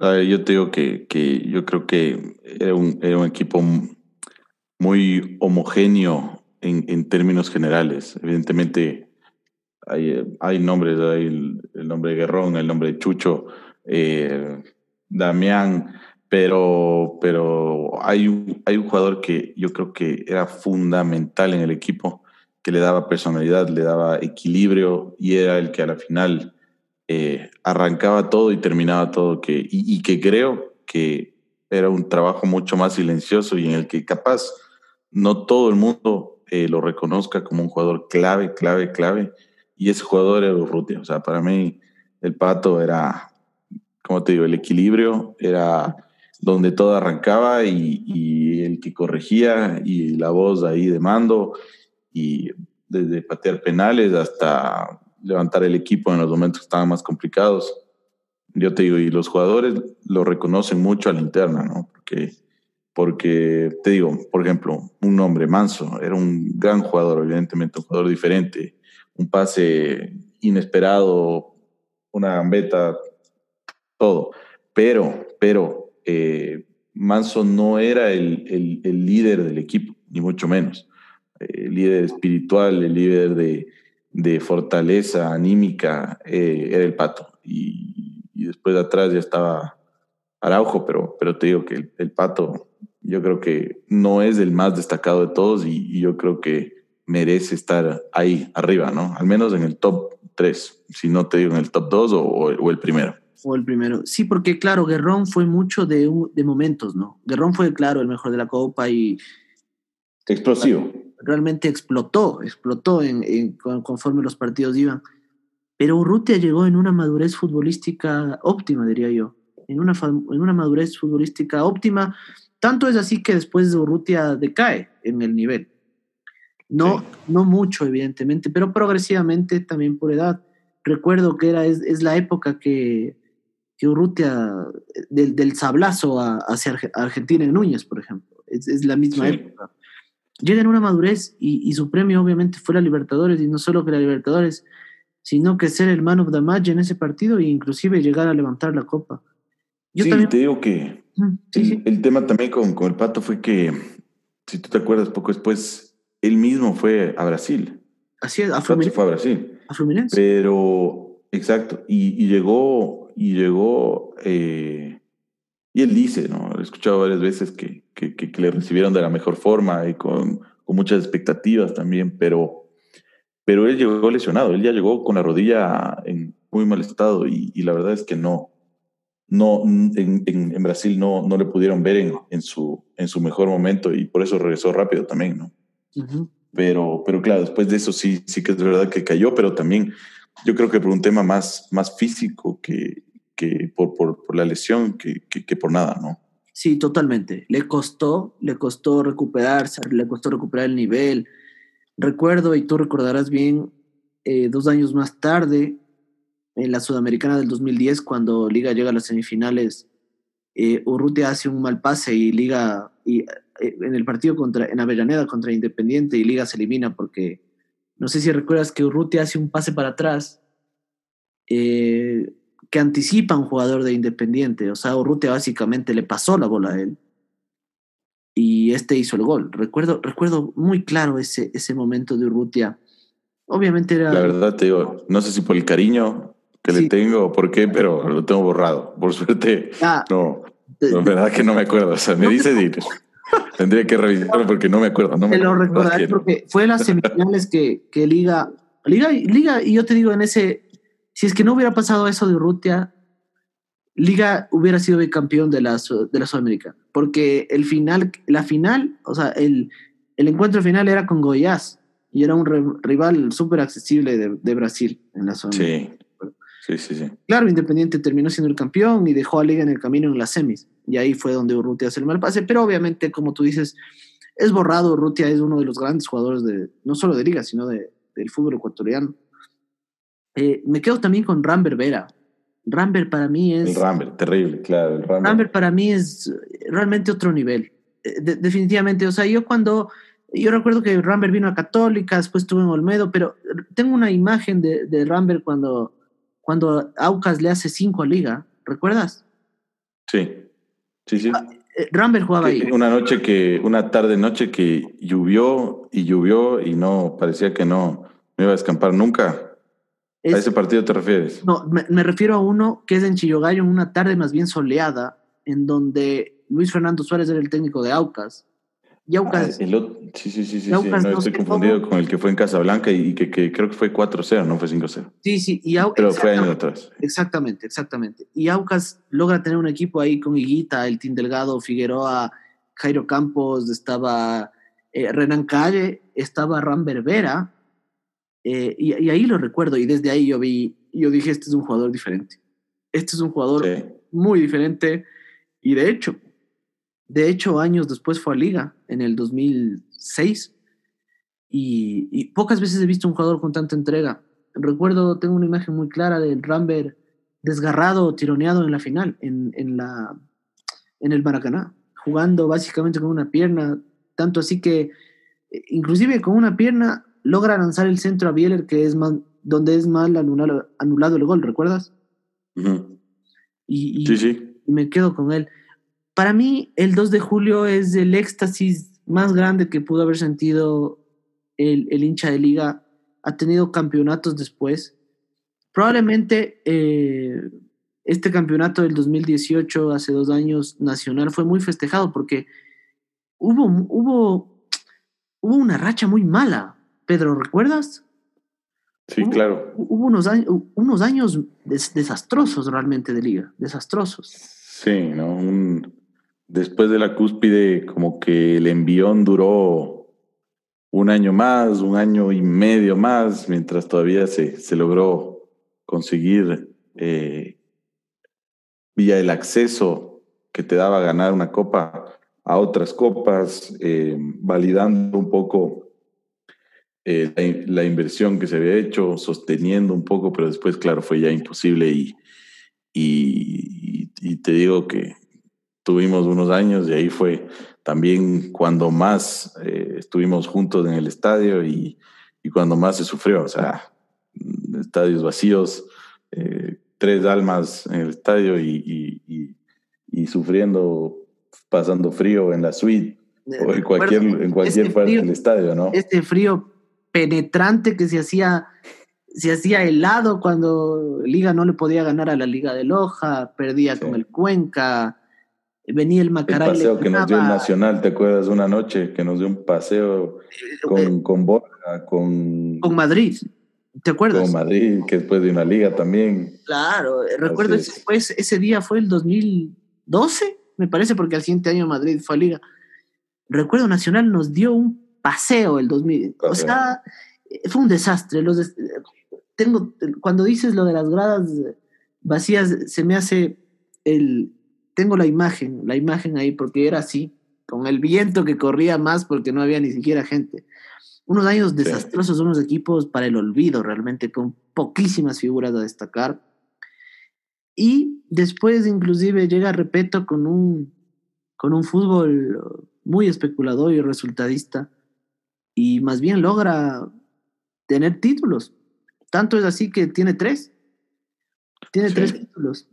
Speaker 2: yo te digo que, que yo creo que era un, era un equipo muy homogéneo en, en, términos generales. Evidentemente hay, hay nombres, hay el, el, nombre de Guerrón, el nombre de Chucho, eh, Damián, pero, pero hay, un, hay un jugador que yo creo que era fundamental en el equipo, que le daba personalidad, le daba equilibrio y era el que a la final eh, arrancaba todo y terminaba todo, que, y, y, que creo que era un trabajo mucho más silencioso y en el que capaz no todo el mundo eh, lo reconozca como un jugador clave, clave, clave, y ese jugador era Urrutia. O sea, para mí el Pato era, como te digo, el equilibrio, era donde todo arrancaba y, el que corregía y la voz ahí de mando y desde patear penales hasta levantar el equipo en los momentos que estaban más complicados. Yo te digo, y los jugadores lo reconocen mucho a la interna, ¿no? Porque, porque te digo, por ejemplo, un nombre, Manso, era un gran jugador, evidentemente, un jugador diferente, un pase inesperado, una gambeta, todo. Pero, pero, eh, Manso no era el, el, el, líder del equipo, ni mucho menos. El líder espiritual, el líder de, de fortaleza anímica eh, era el pato. Y, después de atrás ya estaba Araujo, pero, pero te digo que el, pato yo creo que no es el más destacado de todos y, yo creo que merece estar ahí arriba, ¿no? Al menos en el top 3, si no te digo en el top 2 o, o el primero.
Speaker 1: O el primero. Sí, porque claro, Guerrón fue mucho de, de momentos, ¿no? Guerrón fue, claro, el mejor de la Copa y...
Speaker 2: Explosivo
Speaker 1: realmente explotó, explotó en, en, conforme los partidos iban. Pero Urrutia llegó en una madurez futbolística óptima, diría yo, en una, en una madurez futbolística óptima. Tanto es así que después de Urrutia decae en el nivel. No, sí. no mucho, evidentemente, pero progresivamente también por edad. Recuerdo que era, es, es la época que, que Urrutia, del, del sablazo a, hacia Argentina en Núñez, por ejemplo. Es, es la misma sí. época llega en una madurez y, y, su premio obviamente fue la Libertadores y no solo que la Libertadores, sino que ser el man of the match en ese partido e inclusive llegar a levantar la copa.
Speaker 2: Yo sí, te digo que el, tema también con, con el Pato fue que, si tú te acuerdas, poco después, él mismo fue a Brasil.
Speaker 1: Así es, a
Speaker 2: Fluminense. fue a Brasil.
Speaker 1: A Fluminense.
Speaker 2: Pero, exacto, y, y llegó, y llegó, eh, y él dice, ¿no? He escuchado varias veces que, que, que, le recibieron de la mejor forma y con, con muchas expectativas también, pero pero él llegó lesionado, él ya llegó con la rodilla en muy mal estado y, y la verdad es que no, no en, en, Brasil no, no le pudieron ver en, en, su, en su mejor momento y por eso regresó rápido también, ¿no? Pero, pero claro, después de eso sí, sí que es verdad que cayó, pero también yo creo que por un tema más, más físico que, que por, por, por la lesión que, que, que por nada, ¿no?
Speaker 1: Sí, totalmente. Le costó, le costó recuperarse, le costó recuperar el nivel, Recuerdo, y tú recordarás bien, eh, dos años más tarde, en la Sudamericana del 2010, cuando Liga llega a las semifinales, eh, Urrutia hace un mal pase y Liga, y, en el partido contra, en Avellaneda contra Independiente, y Liga se elimina porque, no sé si recuerdas que Urrutia hace un pase para atrás que anticipa a un jugador de Independiente. O sea, Urrutia básicamente le pasó la bola a él y este hizo el gol. Recuerdo, recuerdo muy claro ese, ese momento de Urrutia. Obviamente era...
Speaker 2: La verdad te digo, no sé si por el cariño que le tengo o por qué, pero lo tengo borrado. Por suerte, ah, no, la verdad que no me acuerdo. O sea, me dice Tendría que revisarlo porque no me acuerdo. No
Speaker 1: te lo recordaré porque fue las semifinales que, que Liga, Liga, Liga, y yo te digo, en ese, si es que no hubiera pasado eso de Urrutia, Liga hubiera sido bicampeón de la, de la Sudamericana, porque el final, la final, o sea, el, el encuentro final era con Goiás y era un rival súper accesible de, de, Brasil en la
Speaker 2: Sudamericana. Sí. sí, sí,
Speaker 1: Claro, Independiente terminó siendo el campeón y dejó a Liga en el camino en las semis, y ahí fue donde Urrutia hace el mal pase, pero obviamente, como tú dices, es borrado, Urrutia es uno de los grandes jugadores de, no solo de Liga, sino de, del fútbol ecuatoriano. Eh, me quedo también con Rambert Vera, Rambert para mí es...
Speaker 2: El Rambert, terrible, claro. El
Speaker 1: Rambert. para mí es realmente otro nivel. Eh, definitivamente, o sea, yo cuando... Yo recuerdo que Rambert vino a Católica, después estuvo en Olmedo, pero tengo una imagen de, de Rambert cuando, cuando Aucas le hace cinco a Liga, ¿recuerdas?
Speaker 2: Sí, sí, sí. Ah,
Speaker 1: eh, Rambert jugaba ahí.
Speaker 2: Una noche que, una tarde noche que llovió y llovió y no, parecía que no, no iba a escampar nunca. ¿A ese partido te refieres?
Speaker 1: No, me, refiero a uno que es en Chillogallo, en una tarde más bien soleada, en donde Luis Fernando Suárez era el técnico de Aucas.
Speaker 2: Y Aucas. sí, sí, sí, sí, sí, no, estoy confundido con el que fue en Casablanca y que, que creo que fue 4-0, no fue 5-0.
Speaker 1: Sí, sí, y
Speaker 2: Pero fue años atrás.
Speaker 1: Exactamente, exactamente. Y Aucas logra tener un equipo ahí con Higuita, el Team Delgado, Figueroa, Jairo Campos, estaba eh, Renan Calle, estaba Ram Berbera, eh, y, ahí lo recuerdo y desde ahí yo vi, yo dije, este es un jugador diferente. Este es un jugador muy diferente y de hecho, de hecho años después fue a Liga en el 2006 y, y pocas veces he visto un jugador con tanta entrega. Recuerdo, tengo una imagen muy clara del Rambert desgarrado, tironeado en la final, en, en, la, en el Maracaná, jugando básicamente con una pierna, tanto así que eh, inclusive con una pierna logra lanzar el centro a Bieler, que es más, donde es mal anulado, anulado el gol, ¿recuerdas? y,
Speaker 2: sí, sí.
Speaker 1: me quedo con él. Para mí, el 2 de julio es el éxtasis más grande que pudo haber sentido el, el hincha de liga. Ha tenido campeonatos después. Probablemente eh, este campeonato del 2018, hace dos años, nacional, fue muy festejado porque hubo, hubo, hubo una racha muy mala Pedro, ¿recuerdas?
Speaker 2: Sí, claro.
Speaker 1: Hubo unos años, unos años desastrosos realmente de liga, desastrosos.
Speaker 2: Sí, ¿no? Después de la cúspide, como que el envión duró un año más, un año y medio más, mientras todavía se, se logró conseguir eh, vía el acceso que te daba ganar una copa a otras copas, eh, validando un poco eh, la, inversión que se había hecho, sosteniendo un poco, pero después, claro, fue ya imposible y, y, te digo que tuvimos unos años y ahí fue también cuando más eh, estuvimos juntos en el estadio y, y, cuando más se sufrió. O sea, estadios vacíos, eh, tres almas en el estadio y, y, sufriendo, pasando frío en la suite o en cualquier, en cualquier parte del estadio, ¿no?
Speaker 1: Este frío penetrante que se hacía, se hacía helado cuando Liga no le podía ganar a la Liga de Loja, perdía con el Cuenca, venía el Macaray.
Speaker 2: El paseo que nos dio el Nacional, ¿te acuerdas? Una noche que nos dio un paseo con, eh, con Borja, con...
Speaker 1: Con Madrid. ¿Te acuerdas?
Speaker 2: Con Madrid, que después de una liga también.
Speaker 1: Claro, eh, recuerdo ese, ese día fue el 2012, me parece, porque al siguiente año Madrid fue a liga. Recuerdo Nacional nos dio un paseo el 2000. O sea, fue un desastre. Los tengo, cuando dices lo de las gradas vacías, se me hace el... Tengo la imagen, la imagen ahí, porque era así, con el viento que corría más porque no había ni siquiera gente. Unos años desastrosos, unos equipos para el olvido realmente, con poquísimas figuras a destacar. Y después inclusive llega Repeto con un, con un fútbol muy especulador y resultadista y más bien logra tener títulos. Tanto es así que tiene tres. Tiene tres títulos.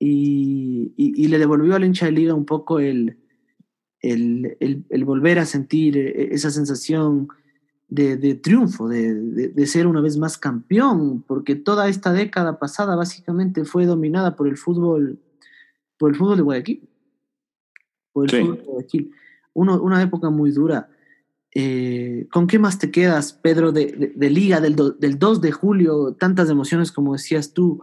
Speaker 1: Y, y, le devolvió al hincha de liga un poco el, el, el, volver a sentir e, esa sensación de, de triunfo, de, de, ser una vez más campeón, porque toda esta década pasada básicamente fue dominada por el fútbol, por el fútbol de Guayaquil. Por el fútbol de Guayaquil. Uno, una época muy dura. Eh, ¿Con qué más te quedas, Pedro, de, Liga del, del 2 de julio? Tantas emociones como decías tú.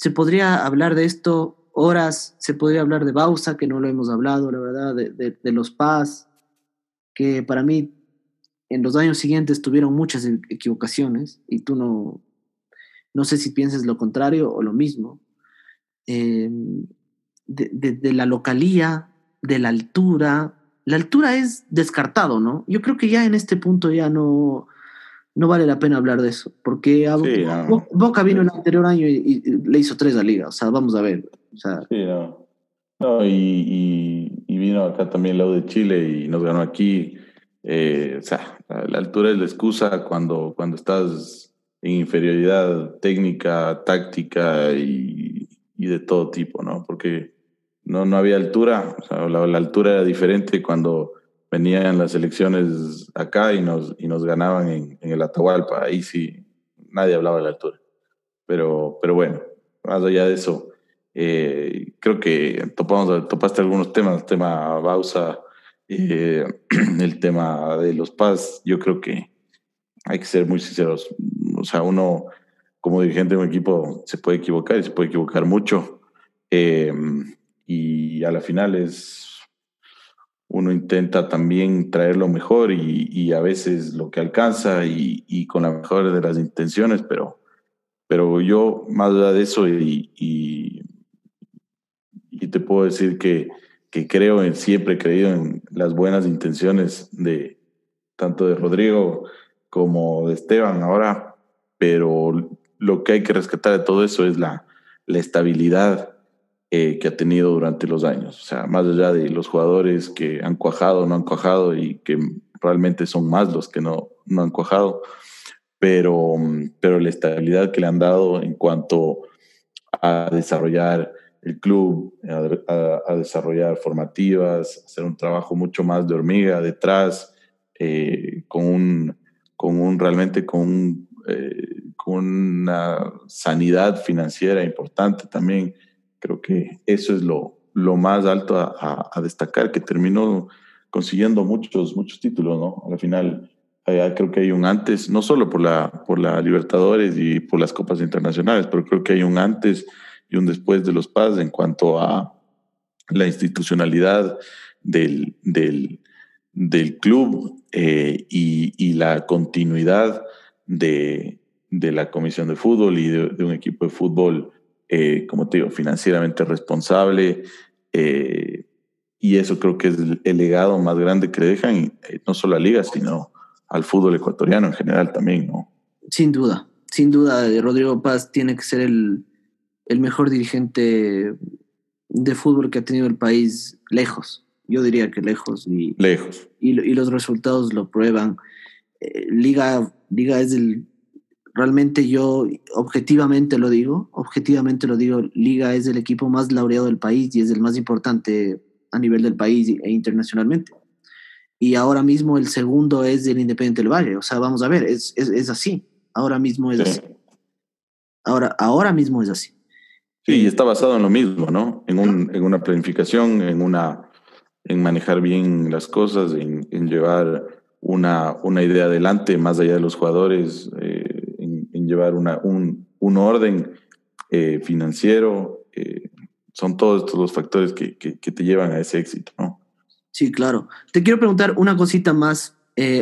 Speaker 1: Se podría hablar de esto horas, se podría hablar de Bausa, que no lo hemos hablado, la verdad, de, los Paz, que para mí en los años siguientes tuvieron muchas e, equivocaciones y tú no, no sé si piensas lo contrario o lo mismo. Em, de, de, la localía, de la altura, la altura es descartado, ¿no? Yo creo que ya en este punto ya no, no vale la pena hablar de eso, porque Boca vino el anterior año y, le hizo tres a Liga, o sea, vamos a ver.
Speaker 2: sí, no. no y, vino acá también el lado de Chile y nos ganó aquí. Eh, o sea, la altura es la excusa cuando, cuando estás en inferioridad técnica, táctica y, y de todo tipo, ¿no? Porque no, no había altura, o sea, la, altura era diferente cuando venían las elecciones acá y nos, y nos ganaban en, en, el Atahualpa, ahí sí nadie hablaba de la altura. Pero, pero bueno, más allá de eso, eh, creo que topamos, topaste algunos temas, el tema Bausa, eh, el tema de los PAS, yo creo que hay que ser muy sinceros. O sea, uno como dirigente de un equipo se puede equivocar y se puede equivocar mucho. Eh, y a la final es uno intenta también traer lo mejor y, a veces lo que alcanza y, con la mejor de las intenciones, pero, pero yo más allá de eso y, y, te puedo decir que, que creo en, siempre he creído en las buenas intenciones de tanto de Rodrigo como de Esteban ahora, pero lo que hay que rescatar de todo eso es la, la estabilidad eh, que ha tenido durante los años. O sea, más allá de los jugadores que han cuajado, no han cuajado y que realmente son más los que no, no han cuajado, pero, pero la estabilidad que le han dado en cuanto a desarrollar el club, a, desarrollar formativas, hacer un trabajo mucho más de hormiga detrás, eh, con, un, con un realmente con, eh, con una sanidad financiera importante también Creo que eso es lo, lo más alto a, destacar, que terminó consiguiendo muchos, muchos títulos, ¿no? Al final, creo que hay un antes, no solo por la, por la Libertadores y por las copas internacionales, pero creo que hay un antes y un después de los PAS en cuanto a la institucionalidad del, del, del club eh, y, y, la continuidad de, de, la comisión de fútbol y de un equipo de fútbol eh, como te digo, financieramente responsable. Eh, y eso creo que es el, legado más grande que dejan, eh, no solo a liga, sino al fútbol ecuatoriano en general también, ¿no?
Speaker 1: Sin duda, sin duda, Rodrigo Paz tiene que ser el, el mejor dirigente de fútbol que ha tenido el país lejos. Yo diría que lejos. Y,
Speaker 2: lejos.
Speaker 1: Y, y los resultados lo prueban. Liga, Liga es el realmente yo objetivamente lo digo, objetivamente lo digo, Liga es el equipo más laureado del país y es el más importante a nivel del país e internacionalmente. Y ahora mismo el segundo es el Independiente del Valle. O sea, vamos a ver, es, es, es así. Ahora mismo es así. Ahora, ahora mismo es así.
Speaker 2: Sí, y está basado en lo mismo, ¿no? En, un, en una planificación, en, una, en manejar bien las cosas, en, en llevar una, una idea adelante más allá de los jugadores, eh, llevar una, un, un orden eh, financiero. Eh, son todos estos los factores que, que, que, te llevan a ese éxito, ¿no?
Speaker 1: Sí, claro. Te quiero preguntar una cosita más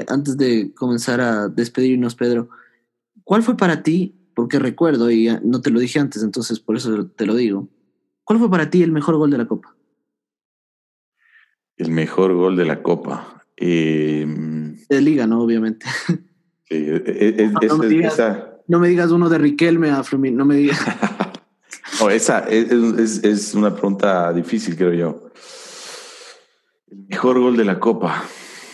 Speaker 1: antes de comenzar a despedirnos, Pedro. ¿Cuál fue para ti porque recuerdo, y no te lo dije antes, entonces por eso te lo digo. ¿Cuál fue para ti el mejor gol de la Copa?
Speaker 2: El mejor gol de la Copa. Eh,
Speaker 1: de Liga, ¿no? Obviamente.
Speaker 2: Sí, e, e, es,
Speaker 1: no, me digas, no, me digas, uno de Riquelme a Flumín, no me digas.
Speaker 2: no, esa es, es, una pregunta difícil, creo yo. El mejor gol de la Copa.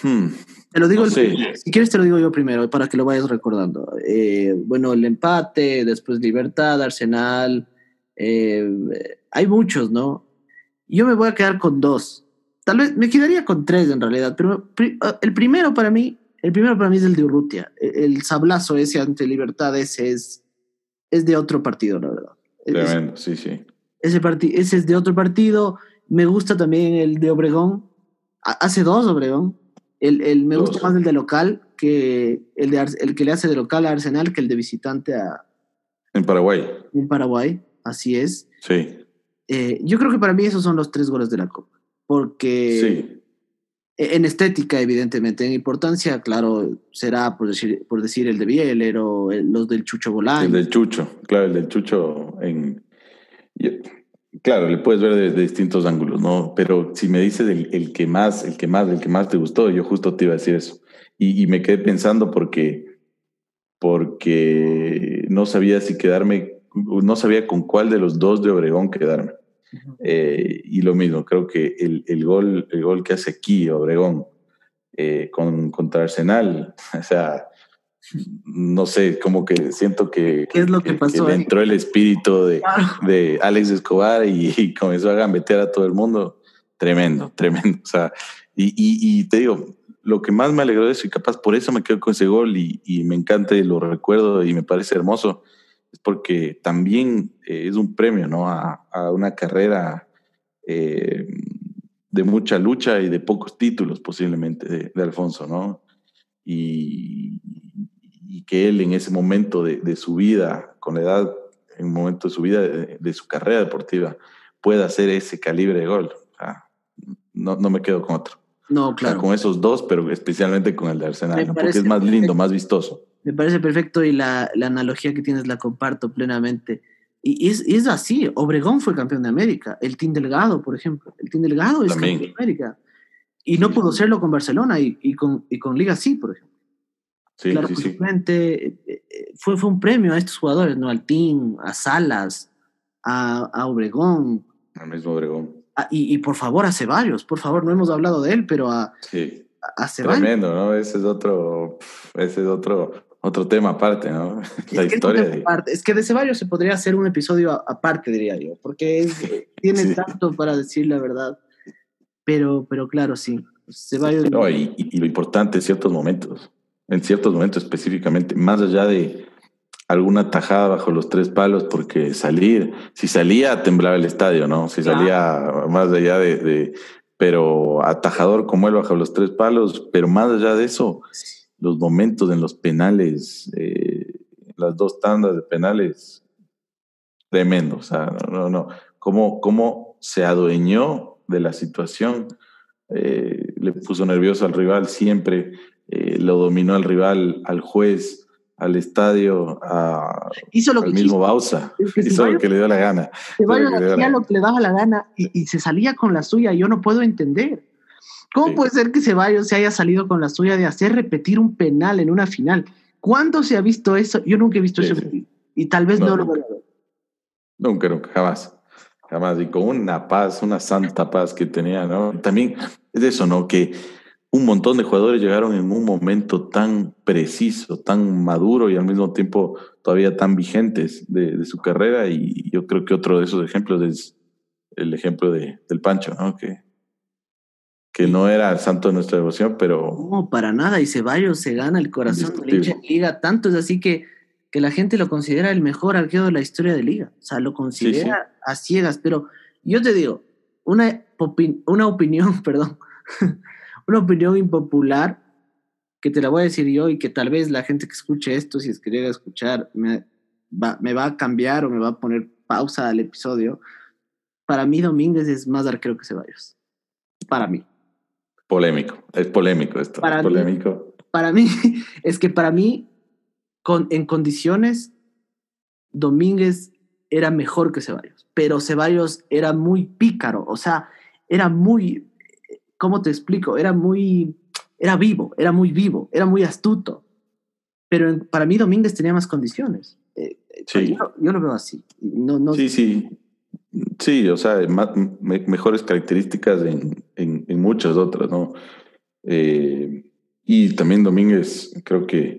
Speaker 2: Hmm.
Speaker 1: Te lo digo, si quieres te lo digo yo primero para que lo vayas recordando. Eh, bueno, el empate, después Libertad, Arsenal, eh, hay muchos, ¿no? Yo me voy a quedar con dos. Tal vez me quedaría con tres en realidad, pero el primero para mí, el primero para mí es el de Urrutia. E, el, sablazo ese ante Libertad, ese es, es de otro partido, la verdad.
Speaker 2: Tremendo, sí, sí.
Speaker 1: Ese, ese es de otro partido. Me gusta también el de Obregón. Hace dos, Obregón el, el me gusta más el de local que el, de, el que le hace de local a Arsenal que el de visitante a...
Speaker 2: En Paraguay.
Speaker 1: En Paraguay, así es.
Speaker 2: Sí.
Speaker 1: Eh, yo creo que para mí esos son los tres goles de la Copa. Porque sí. E, en estética, evidentemente, en importancia, claro, será por decir, por decir el de Bieler o los del Chucho Bolán.
Speaker 2: El del Chucho, claro, el del Chucho en... Claro, le puedes ver de, distintos ángulos, ¿no? Pero si me dices el, el, que más, el que más, el que más te gustó, yo justo te iba a decir eso. Y, y me quedé pensando porque, porque no sabía si quedarme, no sabía con cuál de los dos de Obregón quedarme. Eh, y lo mismo, creo que el, el, gol, el gol que hace aquí Obregón eh, con, contra Arsenal, o sea, no sé, como que siento que,
Speaker 1: ¿Qué es lo que, pasó
Speaker 2: entró el espíritu de, de Alex Escobar y, comenzó a gambetear a todo el mundo. Tremendo, tremendo. O sea, y, y, te digo, lo que más me alegró de eso y capaz por eso me quedo con ese gol y, y me encanta y lo recuerdo y me parece hermoso, es porque también eh, es un premio, ¿no? A, a una carrera eh, de mucha lucha y de pocos títulos posiblemente de, de Alfonso, ¿no? Y, y que él en ese momento de, de, su vida, con la edad, en un momento de su vida, de, de su carrera deportiva, pueda hacer ese calibre de gol. O sea, no, no, me quedo con otro.
Speaker 1: No, claro.
Speaker 2: O sea, con esos dos, pero especialmente con el de Arsenal, ¿no? porque es más lindo, perfecto. más vistoso.
Speaker 1: Me parece perfecto y la, la, analogía que tienes la comparto plenamente. Y es, es, así, Obregón fue campeón de América, el Team Delgado, por ejemplo. El Team Delgado es También. campeón de América. Y no pudo serlo con Barcelona y, y, con, y con Liga sí, por ejemplo.
Speaker 2: Sí,
Speaker 1: claro,
Speaker 2: sí,
Speaker 1: sí. Fue, fue un premio a estos jugadores, ¿no? Al Team, a Salas, a, a Obregón.
Speaker 2: Al mismo Obregón.
Speaker 1: A, y, y, por favor a Ceballos, por favor, no hemos hablado de él, pero a,
Speaker 2: sí.
Speaker 1: a Ceballos.
Speaker 2: Tremendo, ¿no? Ese es otro, ese es otro, otro tema aparte, ¿no? La
Speaker 1: es
Speaker 2: historia.
Speaker 1: Que
Speaker 2: de...
Speaker 1: Aparte. Es que de Ceballos se podría hacer un episodio aparte, diría yo, porque es, tiene sí. tanto para decir la verdad. Pero, pero claro, sí. Ceballos.
Speaker 2: No, y, y, lo importante en ciertos momentos, en ciertos momentos específicamente, más allá de alguna tajada bajo los tres palos, porque salir, si salía, temblaba el estadio, ¿no? Si salía más allá de, de, pero atajador como él bajo los tres palos, pero más allá de eso, los momentos en los penales, eh, las dos tandas de penales, tremendo, o sea, no, no, no, cómo, cómo se adueñó de la situación, eh, le puso nervioso al rival siempre, eh, lo dominó al rival, al juez, al estadio, a,
Speaker 1: hizo lo
Speaker 2: al
Speaker 1: que
Speaker 2: mismo Bausa,
Speaker 1: Es que
Speaker 2: hizo lo que le dio la gana.
Speaker 1: Hacía
Speaker 2: la-
Speaker 1: lo que le daba la gana y, y se salía con la suya. Yo no puedo entender. ¿Cómo
Speaker 2: Sí.
Speaker 1: puede ser que Ceballos se haya salido con la suya de hacer repetir un penal en una final? ¿Cuándo se ha visto eso? Yo nunca he visto
Speaker 2: Sí,
Speaker 1: eso.
Speaker 2: sí.
Speaker 1: Y tal vez
Speaker 2: No,
Speaker 1: no, lo voy a ver.
Speaker 2: Nunca, nunca, jamás. Jamás. Y con una paz, una santa paz que tenía, ¿no? También es eso, ¿no? Que un montón de jugadores llegaron en un momento tan preciso, tan maduro y al mismo tiempo todavía tan vigentes de, su carrera. Y yo creo que otro de esos ejemplos es el ejemplo de, del Pancho, ¿no? Que, que no era el santo de nuestra devoción, pero...
Speaker 1: No, para nada. Y Ceballos se gana el corazón de la liga. Tanto es así que, que la gente lo considera el mejor arquero de la historia de liga. O sea, lo considera a ciegas. Pero yo te digo, una, una opinión, perdón una opinión impopular que te la voy a decir yo y que tal vez la gente que escuche esto, si es que llega a escuchar, me va, me va a cambiar o me va a poner pausa al episodio. Para mí Domínguez es más arquero que Ceballos. Para mí.
Speaker 2: Polémico, es polémico esto.
Speaker 1: Para
Speaker 2: es polémico.
Speaker 1: Mí, para mí, es que para mí, con, en condiciones, Domínguez era mejor que Ceballos, pero Ceballos era muy pícaro, o sea, era muy, ¿cómo te explico? Era muy, era vivo, era muy vivo, era muy astuto. Pero para mí Domínguez tenía más condiciones. Eh, sí. Yo, lo veo así. No, no,
Speaker 2: sí, sí. Sí, o sea, mejores características en, en, muchas otras, ¿no? Eh, y también Domínguez creo que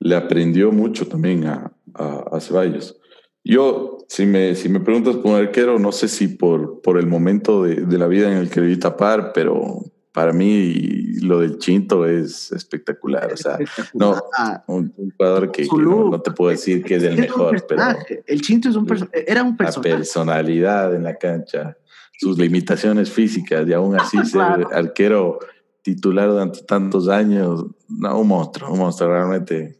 Speaker 2: le aprendió mucho también a, a, Ceballos. Yo, si me, si me preguntas por un arquero, no sé si por, por el momento de, de la vida en el que debí tapar, pero para mí lo del Chinto es espectacular. O sea, no, un, jugador que, no, te puedo decir que es el mejor, pero.
Speaker 1: El Chinto es un era un personaje.
Speaker 2: La personalidad en la cancha, sus limitaciones físicas y aún así ser arquero titular durante tantos años, no, un monstruo, un monstruo realmente.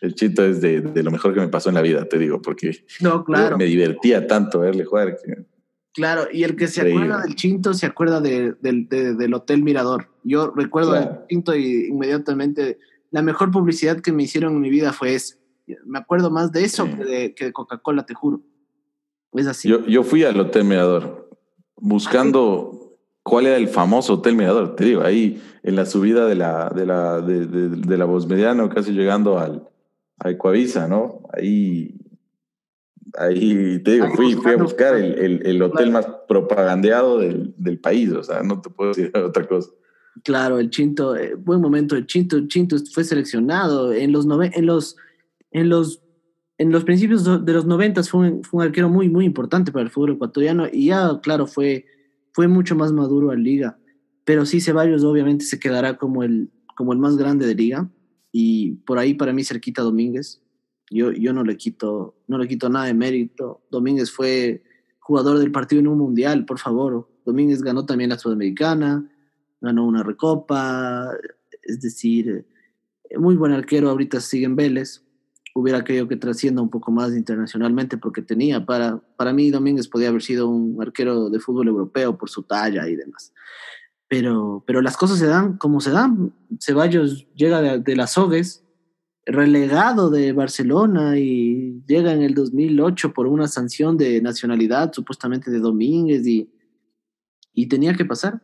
Speaker 2: El Chinto es de, de, lo mejor que me pasó en la vida, te digo, porque
Speaker 1: no, claro.
Speaker 2: me divertía tanto verle jugar.
Speaker 1: Claro, y el que se acuerda del Chinto se acuerda de, del Hotel Mirador. Yo recuerdo el Chinto y inmediatamente la mejor publicidad que me hicieron en mi vida fue esa. Me acuerdo más de eso que de, que Coca-Cola, te juro. Es así.
Speaker 2: Yo, yo fui al Hotel Mirador buscando cuál era el famoso Hotel Mirador. Te digo, ahí en la subida de la, de la, de, la casi llegando al, a Ecuavisa, ¿no? Ahí, ahí te digo, fui, fui a buscar el, el, hotel más propagandeado del, del, país, o sea, no te puedo decir otra cosa.
Speaker 1: Claro, el Chinto, eh, buen momento, el Chinto, el Chinto fue seleccionado en los, nove, en los, en los, en los principios de los noventas fue un, fue un arquero muy, muy importante para el fútbol ecuatoriano y ya, claro, fue, fue mucho más maduro en liga, pero sí Ceballos obviamente se quedará como el, como el más grande de liga y por ahí para mí cerquita Domínguez, yo, yo no, le quito, no le quito nada de mérito. Domínguez fue jugador del partido en un mundial, por favor. Domínguez ganó también la Sudamericana, ganó una recopa, es decir, muy buen arquero, ahorita sigue en Vélez. Hubiera querido que trascienda un poco más internacionalmente porque tenía, para, para mí Domínguez podía haber sido un arquero de fútbol europeo por su talla y demás. Pero, pero las cosas se dan como se dan. Ceballos llega de, las Sogues, relegado de Barcelona y llega en el 2008 por una sanción de nacionalidad supuestamente de Domínguez y, y tenía que pasar.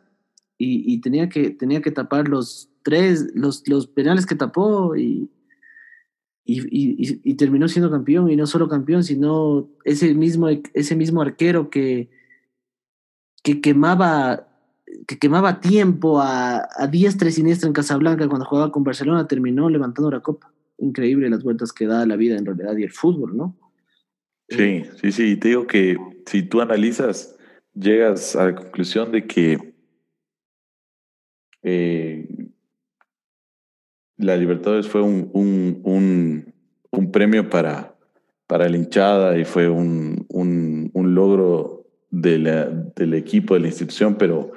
Speaker 1: Y, y, tenía, que, tenía que tapar los tres, los, los penales que tapó y, y, terminó siendo campeón y no solo campeón, sino ese mismo, ese mismo arquero que, que quemaba que quemaba tiempo a, a diestra y siniestra en Casablanca cuando jugaba con Barcelona, terminó levantando la copa increíble las vueltas que da la vida en realidad y el fútbol, ¿no?
Speaker 2: Sí, sí, sí. Te digo que si tú analizas, llegas a la conclusión de que eh, la Libertadores fue un, un, un, un, premio para, para la hinchada y fue un, un logro de la, del equipo, de la institución, pero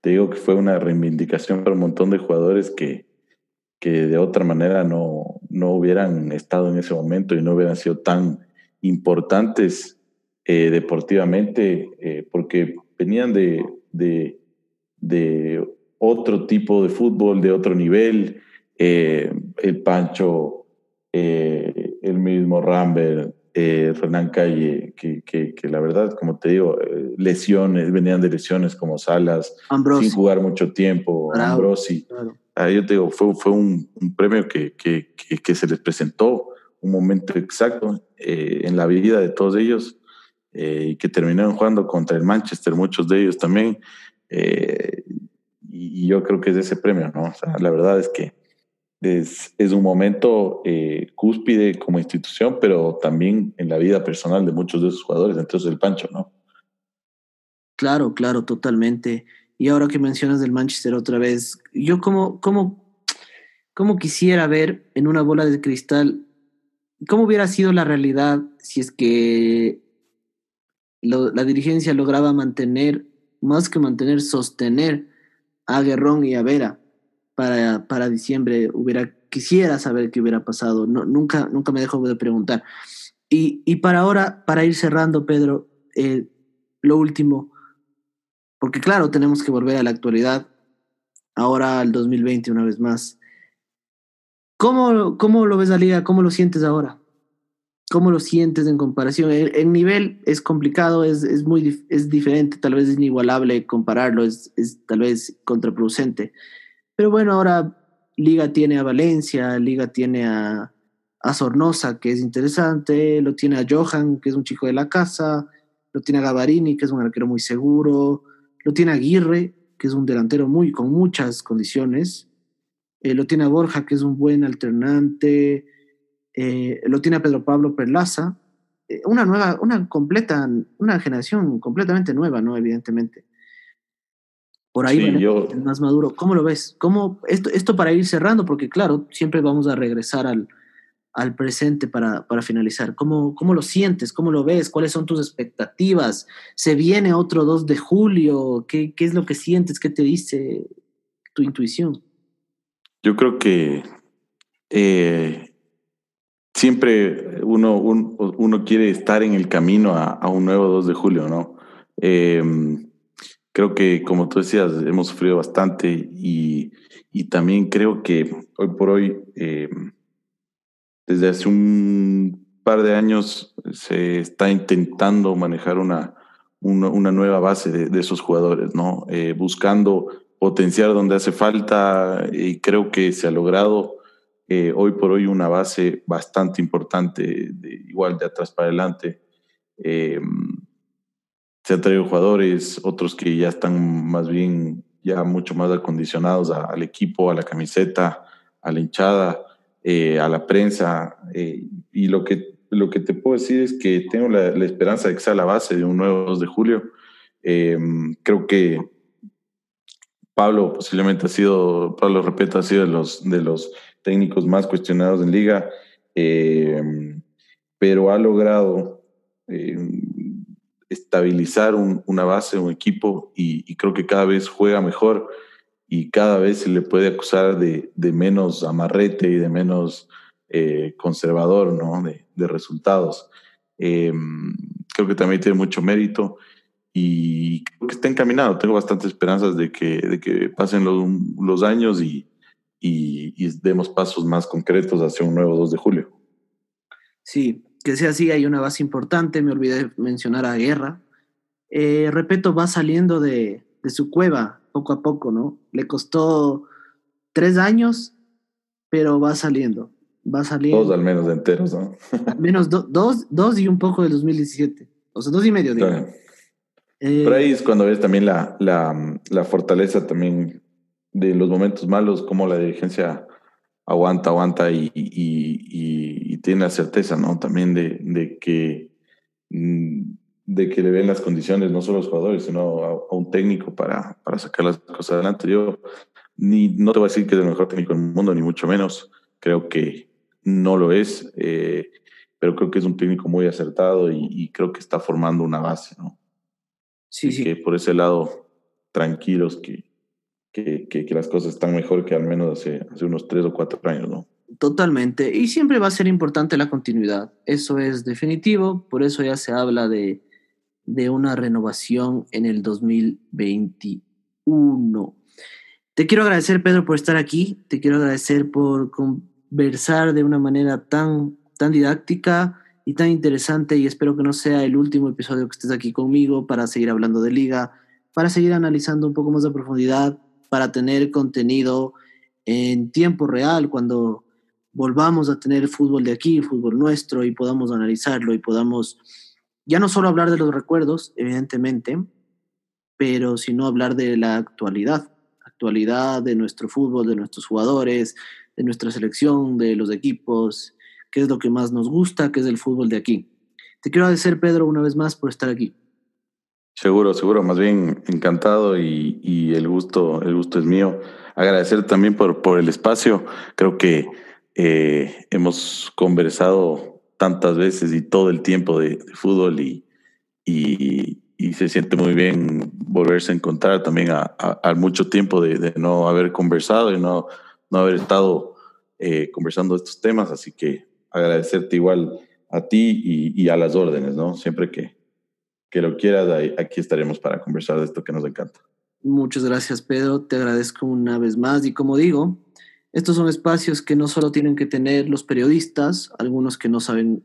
Speaker 2: te digo que fue una reivindicación para un montón de jugadores que, que de otra manera no, no hubieran estado en ese momento y no hubieran sido tan importantes eh, deportivamente, eh, porque venían de, de, de, otro tipo de fútbol, de otro nivel. Eh, el Pancho, el mismo Rambert, Renan Calle, que, que, que, la verdad, como te digo, lesiones, venían de lesiones como Salas, sin jugar mucho tiempo, Ambrosi yo te digo, fue, fue un, premio que, que, que, se les presentó un momento exacto eh, en la vida de todos ellos eh, que terminaron jugando contra el Manchester, muchos de ellos también. Eh, y, yo creo que es ese premio, ¿no? O sea, la verdad es que es, es un momento cúspide como institución, pero también en la vida personal de muchos de esos jugadores, entonces el Pancho, ¿no?
Speaker 1: Claro, claro, totalmente. Y ahora que mencionas del Manchester otra vez, yo como, como, como quisiera ver en una bola de cristal cómo hubiera sido la realidad si es que la dirigencia lograba mantener, más que mantener, sostener a Guerrón y a Vera para, para diciembre. Hubiera, quisiera saber qué hubiera pasado. No, nunca, nunca me dejo de preguntar. Y, y para ahora, para ir cerrando, Pedro, eh, lo último, porque claro, tenemos que volver a la actualidad, ahora al 2020 una vez más. ¿Cómo, cómo lo ves la liga? ¿Cómo lo sientes ahora? ¿Cómo lo sientes en comparación? El, nivel es complicado, es, es, muy es diferente, tal vez es inigualable compararlo, es, es tal vez contraproducente. Pero bueno, ahora Liga tiene a Valencia, Liga tiene a, a Sornosa, que es interesante, lo tiene a Johan, que es un chico de la casa, lo tiene a Gavarini, que es un arquero muy seguro, lo tiene Aguirre, que es un delantero muy con muchas condiciones, eh, lo tiene a Borja, que es un buen alternante, eh, lo tiene a Pedro Pablo Perlaza, eh, una nueva, una completa, una generación completamente nueva, ¿no? Evidentemente. Por ahí sí, yo... más maduro. ¿Cómo lo ves? ¿Cómo, esto, esto para ir cerrando, porque claro, siempre vamos a regresar al, al presente para, para finalizar. ¿Cómo, ¿Cómo lo sientes? ¿Cómo lo ves? ¿Cuáles son tus expectativas? ¿Se viene otro 2 de julio? ¿Qué, qué es lo que sientes? ¿Qué te dice tu intuición?
Speaker 2: Yo creo que eh, siempre uno, uno quiere estar en el camino a, un nuevo 2 de julio, ¿no? Em, creo que, como tú decías, hemos sufrido bastante y, también creo que hoy por hoy, em, desde hace un par de años, se está intentando manejar una, una, nueva base de, esos jugadores, ¿no? Eh, buscando potenciar donde hace falta y creo que se ha logrado eh, hoy por hoy una base bastante importante, de, igual de atrás para adelante. Eh, se han traído jugadores, otros que ya están más bien, ya mucho más acondicionados al equipo, a la camiseta, a la hinchada, eh, a la prensa. y lo que, lo que te puedo decir es que tengo la, esperanza de que sea la base de un nuevo 2 de julio. creo que Pablo posiblemente ha sido, Pablo Repeta ha sido de los, de los técnicos más cuestionados en liga, eh, pero ha logrado eh, estabilizar una base, un equipo, y, creo que cada vez juega mejor y cada vez se le puede acusar de, menos amarrete y de menos eh, conservador ¿no? de, de resultados. creo que también tiene mucho mérito y creo que está encaminado. Tengo bastantes esperanzas de que, de que pasen los, los años y, demos pasos más concretos hacia un nuevo 2 de julio.
Speaker 1: Sí, que sea así, hay una base importante. Me olvidé de mencionar a Guerra. Eh, va saliendo de, de su cueva poco a poco, ¿no? Le costó tres años, pero va saliendo. Va saliendo.
Speaker 2: Dos al menos enteros, ¿no?
Speaker 1: al menos dos, dos y un poco del 2017. O sea, dos y medio, digo.
Speaker 2: Por ahí es cuando ves también la, la, la, fortaleza también de los momentos malos, como la dirigencia aguanta, aguanta y, y, y, tiene la certeza, ¿no? También de, de, que, mm, de que le ven las condiciones, no solo a los jugadores, sino a, un técnico para, para, sacar las cosas adelante. Yo ni, no te voy a decir que es el mejor técnico del mundo, ni mucho menos. Creo que no lo es, eh, pero creo que es un técnico muy acertado y, y creo que está formando una base, ¿no?
Speaker 1: Sí, sí.
Speaker 2: Que por ese lado, tranquilos, que, que, que, las cosas están mejor que al menos hace, hace unos tres o cuatro años, ¿no?
Speaker 1: Totalmente. Y siempre va a ser importante la continuidad. Eso es definitivo. Por eso ya se habla de, de una renovación en el 2021. Te quiero agradecer, Pedro, por estar aquí. Te quiero agradecer por conversar de una manera tan, tan didáctica y tan interesante y espero que no sea el último episodio que estés aquí conmigo para seguir hablando de liga, para seguir analizando un poco más de profundidad, para tener contenido en tiempo real cuando volvamos a tener fútbol de aquí, fútbol nuestro y podamos analizarlo y podamos ya no solo hablar de los recuerdos, evidentemente, pero sino hablar de la actualidad, actualidad de nuestro fútbol, de nuestros jugadores, de nuestra selección, de los equipos, qué es lo que más nos gusta, qué es el fútbol de aquí. Te quiero agradecer, Pedro, una vez más por estar aquí.
Speaker 2: Seguro, seguro, más bien encantado y, el gusto, el gusto es mío. Agradecer también por, por el espacio. Creo que eh, hemos conversado tantas veces y todo el tiempo de, fútbol y, y, se siente muy bien volverse a encontrar también al mucho tiempo de, no haber conversado y no, no haber estado eh, conversando estos temas. Así que agradecerte igual a ti y, a las órdenes, ¿no? Siempre que, que lo quieras, aquí estaremos para conversar de esto que nos encanta.
Speaker 1: Muchas gracias, Pedro. Te agradezco una vez más. Y como digo, estos son espacios que no solo tienen que tener los periodistas, algunos que no saben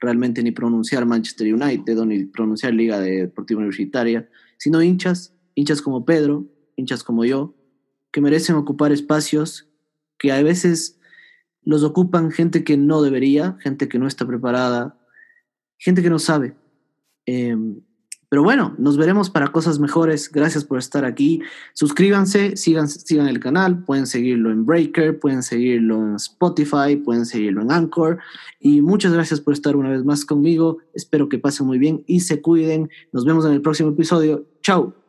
Speaker 1: realmente ni pronunciar Manchester United o ni pronunciar Liga Deportiva Universitaria, sino hinchas, hinchas como Pedro, hinchas como yo, que merecen ocupar espacios que a veces los ocupan gente que no debería, gente que no está preparada, gente que no sabe. Em, pero bueno, nos veremos para cosas mejores. Gracias por estar aquí. Suscríbanse, sigan, sigan el canal. Pueden seguirlo en Breaker, pueden seguirlo en Spotify, pueden seguirlo en Anchor. Y muchas gracias por estar una vez más conmigo. Espero que pasen muy bien y se cuiden. Nos vemos en el próximo episodio. Chao.